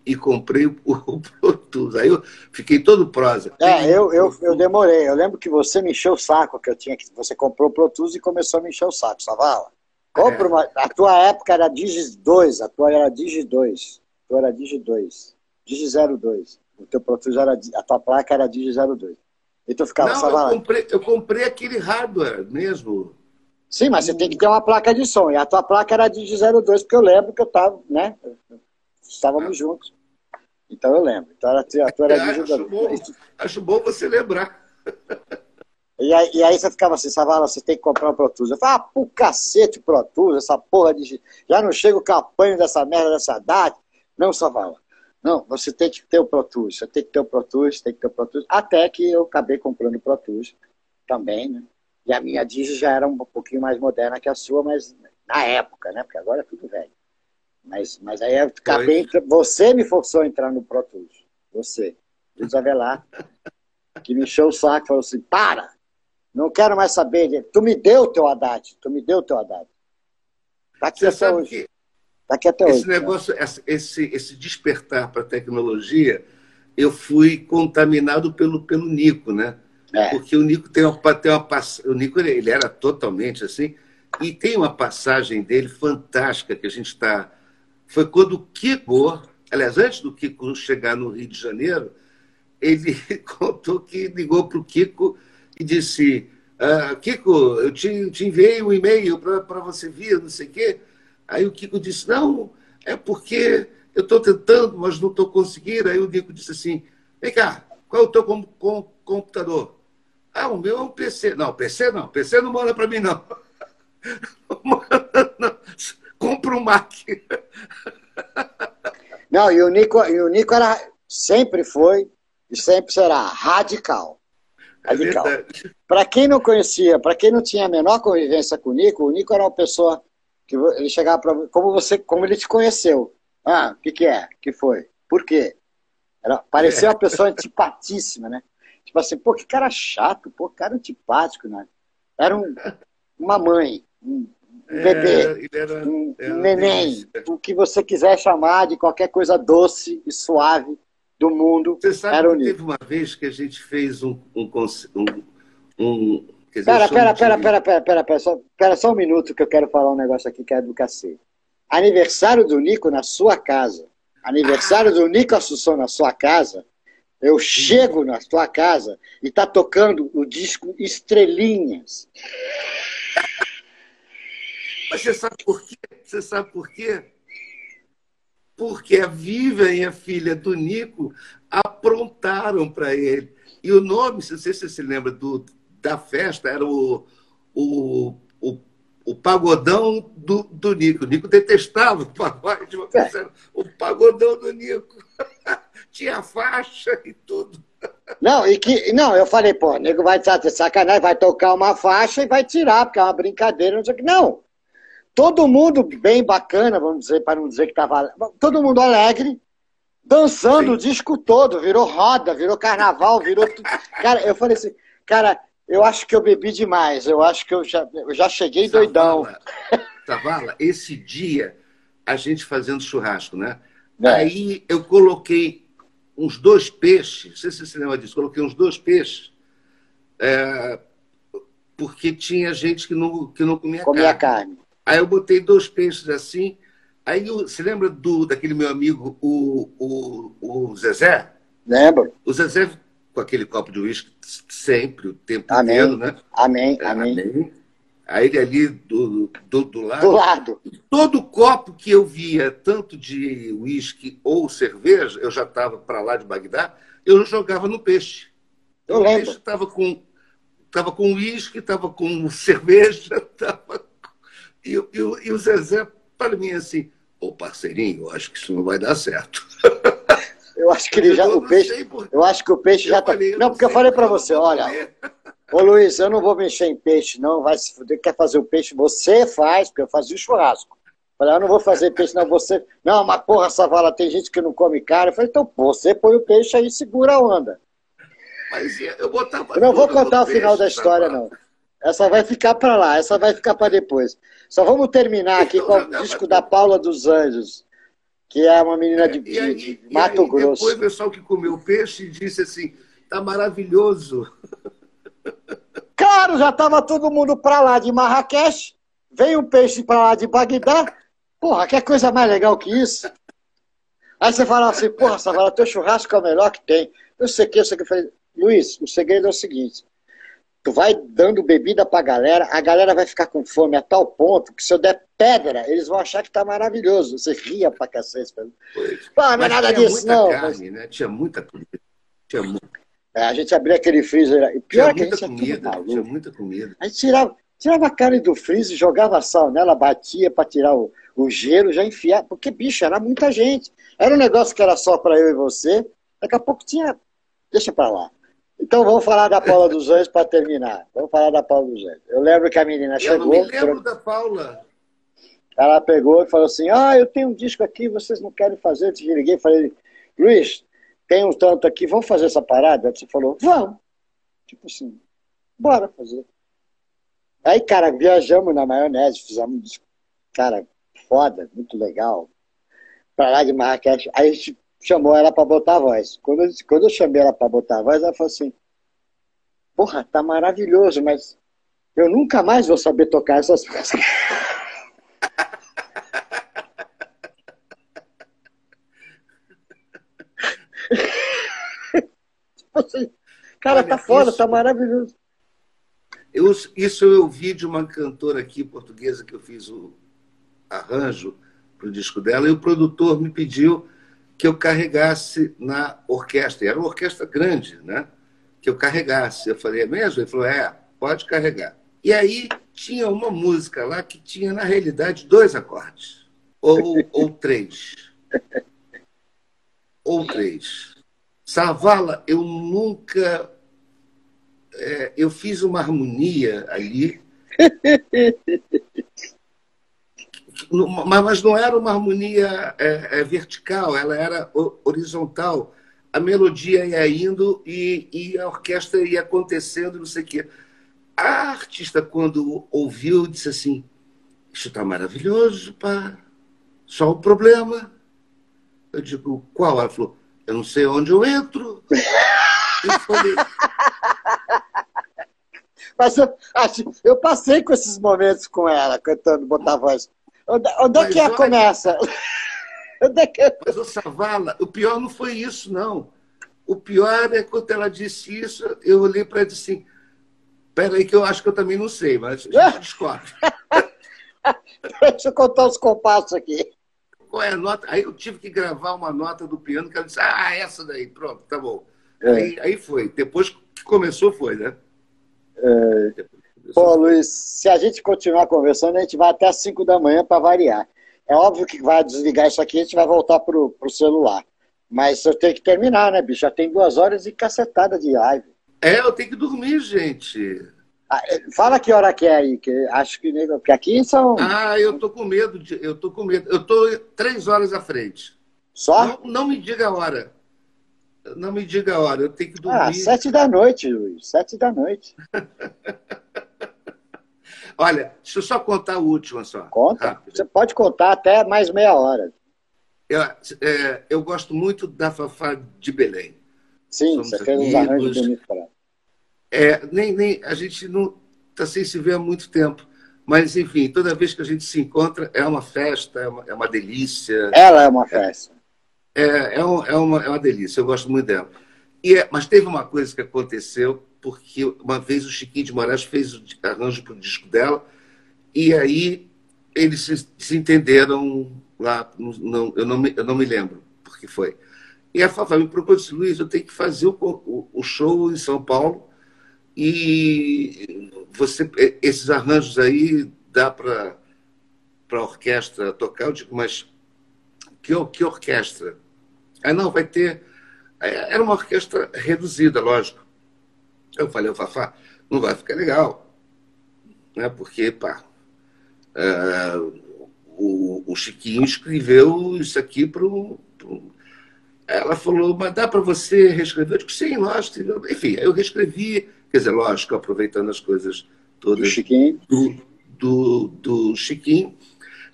S2: e comprei o, o Tools. Aí eu fiquei todo prosa.
S1: É, eu, eu, eu demorei. Eu lembro que você me encheu o saco, que eu tinha que. Você comprou o Pro Tools e começou a me encher o saco, Savala. Compra é. uma. A tua época era Digi 2, a tua era Digi 2. A tua era Digi 2. Digi 02. O teu Pro Tools era. A tua placa era Digi 02. E tu ficava,
S2: Não, Savala. Eu comprei, eu comprei aquele hardware mesmo.
S1: Sim, mas você tem que ter uma placa de som. E a tua placa era Digi 02, porque eu lembro que eu estava, né? Estávamos ah. juntos. Então eu lembro. Então era, a tua era é,
S2: acho, bom, acho bom você lembrar.
S1: E aí, e aí, você ficava assim, Savala, você tem que comprar um Pro Tools. Eu falava, ah, pro cacete Pro Tools, essa porra de. Já não chega o campanho dessa merda dessa data. Não, Savala. Não, você tem que ter o Pro Tools, você tem que ter o Pro Tools, tem que ter o Pro Tools. Até que eu acabei comprando o Pro Tools também, né? E a minha Digi já era um pouquinho mais moderna que a sua, mas na época, né? Porque agora é tudo velho. Mas, mas aí eu acabei. Você me forçou a entrar no Pro Tools. Você. Luiz Avelar. Que me encheu o saco falou assim: para! Não quero mais saber. Tu me deu o teu Haddad. Tu me deu o teu Haddad. Tá aqui Você até hoje.
S2: Tá aqui até esse hoje. Negócio, esse, esse despertar para a tecnologia, eu fui contaminado pelo, pelo Nico, né? É. Porque o Nico tem uma, tem uma o Nico ele era totalmente assim e tem uma passagem dele fantástica que a gente está foi quando o Kiko, aliás, antes do Kiko chegar no Rio de Janeiro, ele contou que ligou para o Kiko e disse: ah, Kiko, eu te, te enviei um e-mail para você vir, não sei o quê. Aí o Kiko disse: Não, é porque eu estou tentando, mas não estou conseguindo. Aí o Kiko disse assim: Vem cá, qual é o teu com, com, computador? Ah, o meu é um PC. Não, PC não, PC não mora para mim, não. não compra um Mac.
S1: Não, e o Nico, e o Nico era, sempre foi e sempre será radical. É radical. É para quem não conhecia, para quem não tinha a menor convivência com o Nico, o Nico era uma pessoa que ele chegava para como você, como ele te conheceu. Ah, o que, que é? que foi? Por quê? Era, parecia uma pessoa antipatíssima, né? Tipo assim, pô, que cara chato, pô, cara antipático, né? Era um, uma mãe, um, bebê, é, era, um, era neném, o que você quiser chamar de qualquer coisa doce e suave do mundo.
S2: Você sabe era que teve uma vez que a gente fez um. um, um, um
S1: dizer, pera, pera, pera, pera, pera, pera, pera, só, pera só um minuto que eu quero falar um negócio aqui que é do cacete. Aniversário do Nico na sua casa. Aniversário ah. do Nico Assunção na sua casa. Eu chego na sua casa e tá tocando o disco Estrelinhas.
S2: Mas você sabe por quê? Você sabe por quê? porque a Vivian e a filha do Nico aprontaram para ele. E o nome, não sei se você se lembra do, da festa, era o, o, o, o pagodão do, do Nico. O Nico detestava o pagode, mas era o pagodão do Nico. Tinha faixa e tudo.
S1: Não, e que, não, eu falei, pô, o nego vai estar de sacanagem, vai tocar uma faixa e vai tirar, porque é uma brincadeira, não sei o que. Não! Todo mundo bem bacana, vamos dizer, para não dizer que estava. Todo mundo alegre, dançando Sim. o disco todo, virou roda, virou carnaval, virou tudo. Cara, eu falei assim, cara, eu acho que eu bebi demais, eu acho que eu já, eu já cheguei Zavala, doidão.
S2: Zavala, esse dia, a gente fazendo churrasco, né? É. Aí eu coloquei uns dois peixes, não sei se você se lembra disso, coloquei uns dois peixes, é, porque tinha gente que não, que não comia,
S1: comia carne. carne.
S2: Aí eu botei dois peixes assim, aí eu, você lembra do, daquele meu amigo, o, o, o Zezé?
S1: Lembro.
S2: O Zezé com aquele copo de uísque sempre, o tempo amém. inteiro, né?
S1: Amém, é, amém. amém.
S2: Aí ele ali do, do, do lado.
S1: Do lado.
S2: Todo copo que eu via, tanto de uísque ou cerveja, eu já estava para lá de Bagdá, eu jogava no peixe.
S1: Eu o lembro.
S2: peixe estava com estava com uísque, estava com cerveja, estava e, e, e o Zezé para mim assim, ô parceirinho, eu acho que isso não vai dar certo.
S1: Eu acho que ele já o peixe, eu acho que o peixe já está. Não, porque eu falei para você, olha, Ô Luiz, eu não vou mexer em peixe, não. Vai se fuder. Quer fazer o peixe? Você faz, porque eu fazia o churrasco. Falei, eu não vou fazer peixe, não. Você. Não, mas porra, Savala, tem gente que não come carne. Eu falei, então, você põe o peixe aí e segura a onda.
S2: Mas eu botava.
S1: Eu não vou contar o final da história, não. Essa vai ficar para lá, essa vai ficar para depois. Só vamos terminar aqui com o disco da Paula dos Anjos, que é uma menina de, de, aí, de Mato
S2: aí,
S1: Grosso.
S2: Depois o pessoal que comeu peixe disse assim: tá maravilhoso.
S1: Claro, já estava todo mundo para lá de Marrakech, veio um peixe para lá de Bagdá. Porra, que coisa mais legal que isso? Aí você fala assim, porra, Savala, teu churrasco é o melhor que tem. Eu sei que, eu sei que. Eu falei, Luiz, o segredo é o seguinte: tu vai dando bebida pra galera, a galera vai ficar com fome a tal ponto que se eu der pedra, eles vão achar que tá maravilhoso. Você ria pra cacete.
S2: Pô, não é nada disso, não. Carne, mas... né? Tinha muita comida. Tinha muita.
S1: É, a gente abria aquele freezer. E
S2: pior tinha que a gente comida, tinha muita comida.
S1: A gente tirava, tirava a carne do freezer, jogava sal nela, batia para tirar o, o gelo, já enfiava. Porque, bicho, era muita gente. Era um negócio que era só para eu e você. Daqui a pouco tinha. Deixa para lá. Então vamos falar da Paula dos Anjos para terminar. Vamos falar da Paula dos Anjos. Eu lembro que a menina chegou. Eu
S2: me lembro da Paula.
S1: Ela pegou e falou assim: Ah, eu tenho um disco aqui, vocês não querem fazer? Eu te liguei e falei: Luiz, tem um tanto aqui, vamos fazer essa parada? Você falou, vamos. Tipo assim, bora fazer. Aí, cara, viajamos na maionese, fizemos cara, foda, muito legal. Pra lá de Marrakech. Aí a gente chamou ela pra botar a voz. Quando eu, quando eu chamei ela pra botar a voz, ela falou assim, porra, tá maravilhoso, mas eu nunca mais vou saber tocar essas músicas. Cara, Olha, tá foda, isso, tá maravilhoso.
S2: Eu, isso eu ouvi de uma cantora aqui portuguesa que eu fiz o arranjo para o disco dela, e o produtor me pediu que eu carregasse na orquestra. E era uma orquestra grande, né? Que eu carregasse. Eu falei, é mesmo? Ele falou, é, pode carregar. E aí tinha uma música lá que tinha, na realidade, dois acordes. Ou, ou três. Ou três. Savala, eu nunca. É, eu fiz uma harmonia ali. mas não era uma harmonia é, é, vertical, ela era horizontal. A melodia ia indo e, e a orquestra ia acontecendo, não sei o quê. A artista, quando ouviu, disse assim: Isso está maravilhoso, pá. Só o problema. Eu digo: Qual? Ela falou: eu não sei onde eu entro. Eu falei.
S1: Mas eu, eu passei com esses momentos com ela, cantando, botar voz. Onde, onde é que é começa?
S2: onde é que é? Mas o Savala, o pior não foi isso, não. O pior é quando ela disse isso, eu olhei para ela e disse assim: peraí, que eu acho que eu também não sei, mas a gente descobre.
S1: Deixa eu contar os compassos aqui.
S2: Qual é a nota? Aí eu tive que gravar uma nota do piano que ela disse, ah, essa daí, pronto, tá bom. É. Aí, aí foi. Depois que começou, foi, né?
S1: É... Pô, Luiz, se a gente continuar conversando, a gente vai até as 5 da manhã para variar. É óbvio que vai desligar isso aqui e a gente vai voltar pro, pro celular. Mas eu tenho que terminar, né, bicho? Já tem duas horas e cacetada de live.
S2: É, eu tenho que dormir, gente.
S1: Ah, é, fala que hora que é aí, que acho que porque aqui são.
S2: Ah, eu tô com medo de, eu tô com medo. Eu tô três horas à frente.
S1: Só?
S2: Não, não me diga a hora. Não me diga a hora. Eu tenho que dormir. Ah,
S1: sete da noite, Luiz. Sete da noite.
S2: Olha, deixa eu só contar a última só.
S1: Conta. Rápido. Você pode contar até mais meia hora.
S2: Eu, é, eu gosto muito da Fafá de Belém.
S1: Sim, Somos você fez uns arranjos bonitos para ela.
S2: É, nem, nem, a gente não está sem se ver há muito tempo. Mas, enfim, toda vez que a gente se encontra, é uma festa, é uma, é uma delícia.
S1: Ela é uma festa.
S2: É, é, é, um, é, uma, é uma delícia, eu gosto muito dela. E é, mas teve uma coisa que aconteceu, porque uma vez o Chiquinho de Moraes fez o arranjo para o disco dela, e aí eles se, se entenderam lá, não, eu, não me, eu não me lembro porque foi. E a Fafá me procurou e disse, Luiz, eu tenho que fazer o, o, o show em São Paulo e você, esses arranjos aí dá para a orquestra tocar? Eu digo, mas que, que orquestra? Aí não, vai ter. Era uma orquestra reduzida, lógico. Eu falei, o Fafá, não vai ficar legal. Né? Porque, pá, é, o, o, Chiquinho escreveu isso aqui para Ela falou, mas dá para você reescrever? Eu digo, sim, lógico. Enfim, eu reescrevi Quer dizer, lógico, aproveitando as coisas todas do
S1: Chiquinho,
S2: do, do, do Chiquinho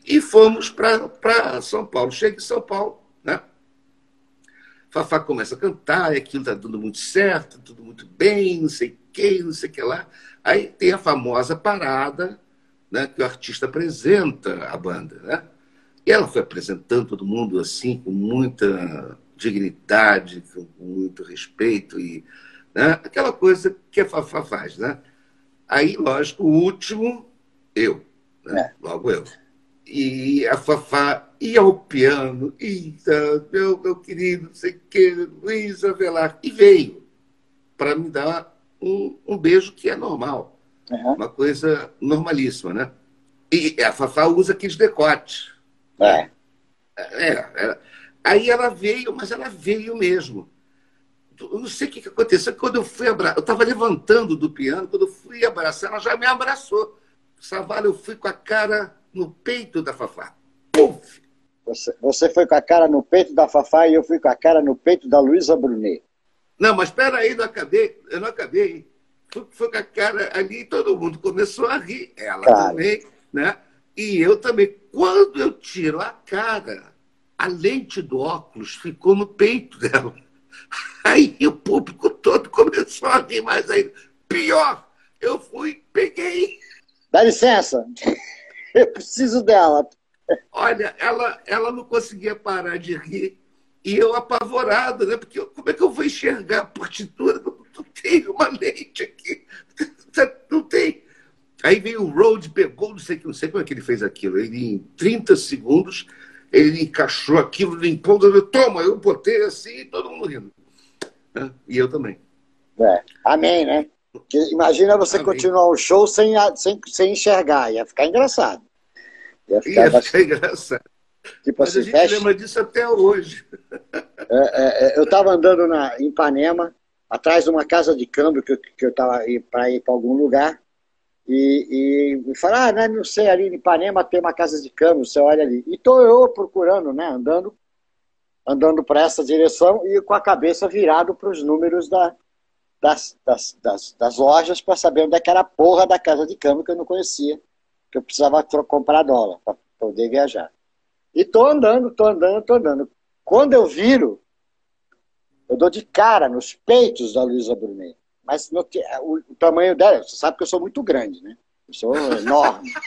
S2: e fomos para São Paulo. Chega em São Paulo, né? Fafá começa a cantar, e aquilo está dando muito certo, tudo muito bem, não sei o que, não sei o que lá. Aí tem a famosa parada né, que o artista apresenta a banda. Né? E ela foi apresentando todo mundo assim, com muita dignidade, com muito respeito e né? Aquela coisa que a Fafá faz, né? Aí, lógico, o último, eu. Né? É. Logo eu. E a Fafá ia ao piano, e meu, meu querido, não sei o que, Luiz Avelar, e veio para me dar um, um beijo que é normal. Uhum. Uma coisa normalíssima, né? E a Fafá usa aqueles decotes.
S1: É.
S2: É, é. Aí ela veio, mas ela veio mesmo eu não sei o que aconteceu. Quando eu fui abraçar, eu estava levantando do piano, quando eu fui abraçar, ela já me abraçou. Savala, eu fui com a cara no peito da Fafá. Puf!
S1: Você, você foi com a cara no peito da Fafá e eu fui com a cara no peito da Luísa Brunet.
S2: Não, mas espera aí, não acabei. Eu não acabei. Fui, fui, com a cara ali e todo mundo começou a rir. Ela claro. também, né? E eu também. Quando eu tiro a cara, a lente do óculos ficou no peito dela. Aí o público todo começou a rir mais ainda. Pior, eu fui, peguei.
S1: Dá licença, eu preciso dela.
S2: Olha, ela, ela não conseguia parar de rir. E eu apavorado, né? Porque eu, como é que eu vou enxergar a partitura? Não, não tem uma lente aqui. Não tem. Aí veio o Road, pegou, não sei, não sei como é que ele fez aquilo. Ele, em 30 segundos, ele encaixou aquilo, limpou, toma, eu botei assim, todo mundo rindo. E eu também.
S1: É. Amém, né? Porque imagina você Amém. continuar o show sem, sem, sem enxergar, ia ficar engraçado.
S2: Ia ficar, ia bastante... ficar engraçado. Tipo Mas assim, a gente fecha... lembra disso até hoje.
S1: É, é, é eu estava andando na, em Ipanema, atrás de uma casa de câmbio que que eu estava para ir para algum lugar, e, e, e falar, ah, né, não sei, ali em Ipanema tem uma casa de câmbio, você olha ali. E estou eu procurando, né, andando, andando para essa direção e com a cabeça virado para os números da, das, das, das, das, lojas para saber onde é que era a porra da casa de câmbio que eu não conhecia, que eu precisava comprar dólar para poder viajar. E tô andando, tô andando, tô andando. Quando eu viro, eu dou de cara nos peitos da Luísa Brunet. Mas no, o, o, tamanho dela, você sabe que eu sou muito grande, né? Eu sou enorme.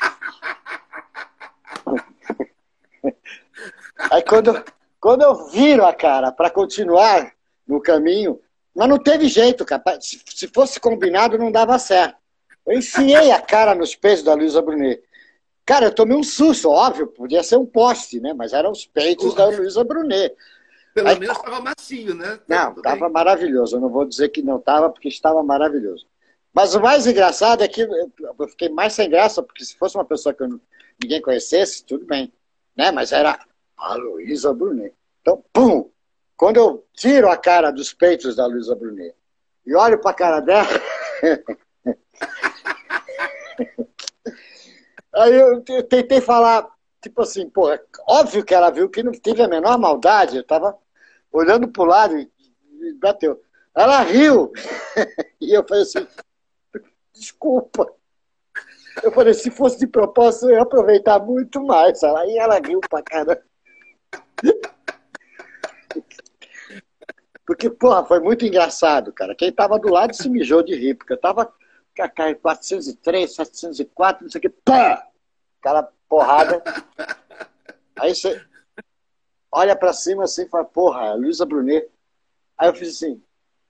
S1: Aí quando, quando eu viro a cara para continuar no caminho, mas não teve jeito, cara. Se fosse combinado, não dava certo. Eu enfiei a cara nos peitos da Luísa Brunet. Cara, eu tomei um susto, óbvio, podia ser um poste, né? Mas eram os peitos da Luísa Brunet.
S2: Pelo Aí, menos estava macio, né?
S1: Não, estava maravilhoso. Eu não vou dizer que não estava, porque estava maravilhoso. Mas o mais engraçado é que eu fiquei mais sem graça, porque se fosse uma pessoa que eu, ninguém conhecesse, tudo bem. Né? Mas era a Luísa Brunet. Então, pum! Quando eu tiro a cara dos peitos da Luísa Brunet e olho para a cara dela. Aí eu tentei falar, tipo assim, pô, óbvio que ela viu que não tive a menor maldade. Eu tava olhando pro lado e, e bateu. Ela riu. e eu falei assim, desculpa. Eu falei, se fosse de propósito, eu ia aproveitar muito mais. Aí ela riu pra caramba. Porque, porra, foi muito engraçado, cara. Quem tava do lado se mijou de rir, porque eu tava com 403, 704, não sei o que, pá! Aquela porrada. Aí você olha para cima assim e fala, porra, Luísa Brunet. Aí eu fiz assim,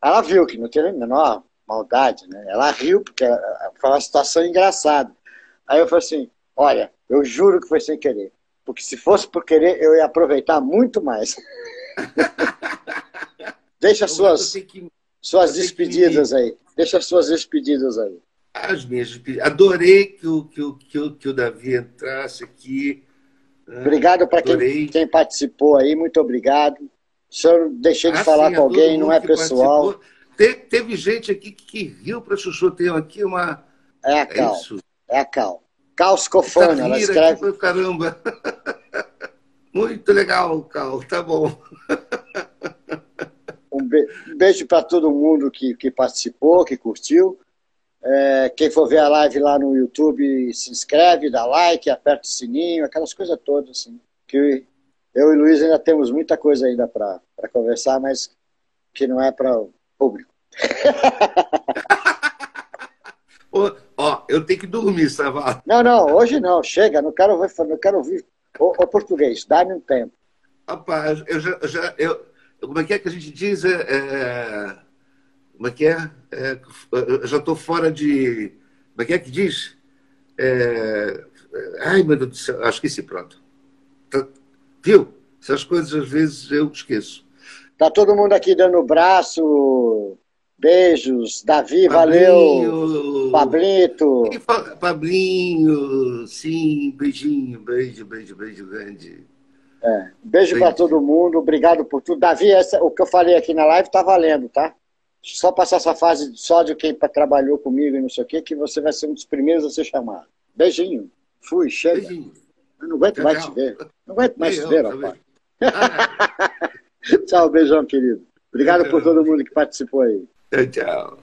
S1: ela viu que não tinha nem menor maldade, né? Ela riu, porque foi uma situação engraçada. Aí eu falei assim, olha, eu juro que foi sem querer. Porque se fosse por querer, eu ia aproveitar muito mais. Deixa suas, suas despedidas aí. Deixa suas despedidas aí.
S2: As minhas. Adorei que o, que, o, que, o, que o Davi entrasse aqui.
S1: Né? Obrigado para quem, quem participou aí, muito obrigado. O senhor deixei de ah, falar sim, com alguém, não é pessoal.
S2: Te, teve gente aqui que riu para Chuchu. Tem aqui uma.
S1: É a Cal. É, é a Cal. Cal Scofano, ela escreve.
S2: Aqui, caramba. Muito legal, Cal. Tá bom.
S1: Um beijo para todo mundo que, que participou, que curtiu. É, quem for ver a live lá no YouTube, se inscreve, dá like, aperta o sininho, aquelas coisas todas. Assim, que eu e o Luiz ainda temos muita coisa ainda para conversar, mas que não é para o público.
S2: Ó, eu tenho que dormir, Savalo.
S1: Não, não, hoje não, chega, não quero ouvir, não quero ouvir o, o português, dá-me um tempo.
S2: Rapaz, eu já, já eu, como é que é que a gente diz? É, é, como é que é? é já estou fora de. Como é que é que diz? É, ai, meu Deus do céu, acho que sim, pronto. Tá, viu? Essas coisas às vezes eu esqueço.
S1: Tá todo mundo aqui dando braço, beijos. Davi, Pablinho, valeu. Pablito.
S2: Pablinho, sim, beijinho, beijo, beijo, beijo grande.
S1: É. Beijo para todo mundo, obrigado por tudo. Davi, essa, o que eu falei aqui na live tá valendo, tá? Só passar essa fase só de quem trabalhou comigo e não sei o que, que você vai ser um dos primeiros a ser chamado. Beijinho. Fui, chega. Beijinho. Eu não aguento mais te ver. Não aguento mais te ver, rapaz. Ah. tchau, beijão, querido. Obrigado tchau. por todo mundo que participou aí.
S2: Tchau.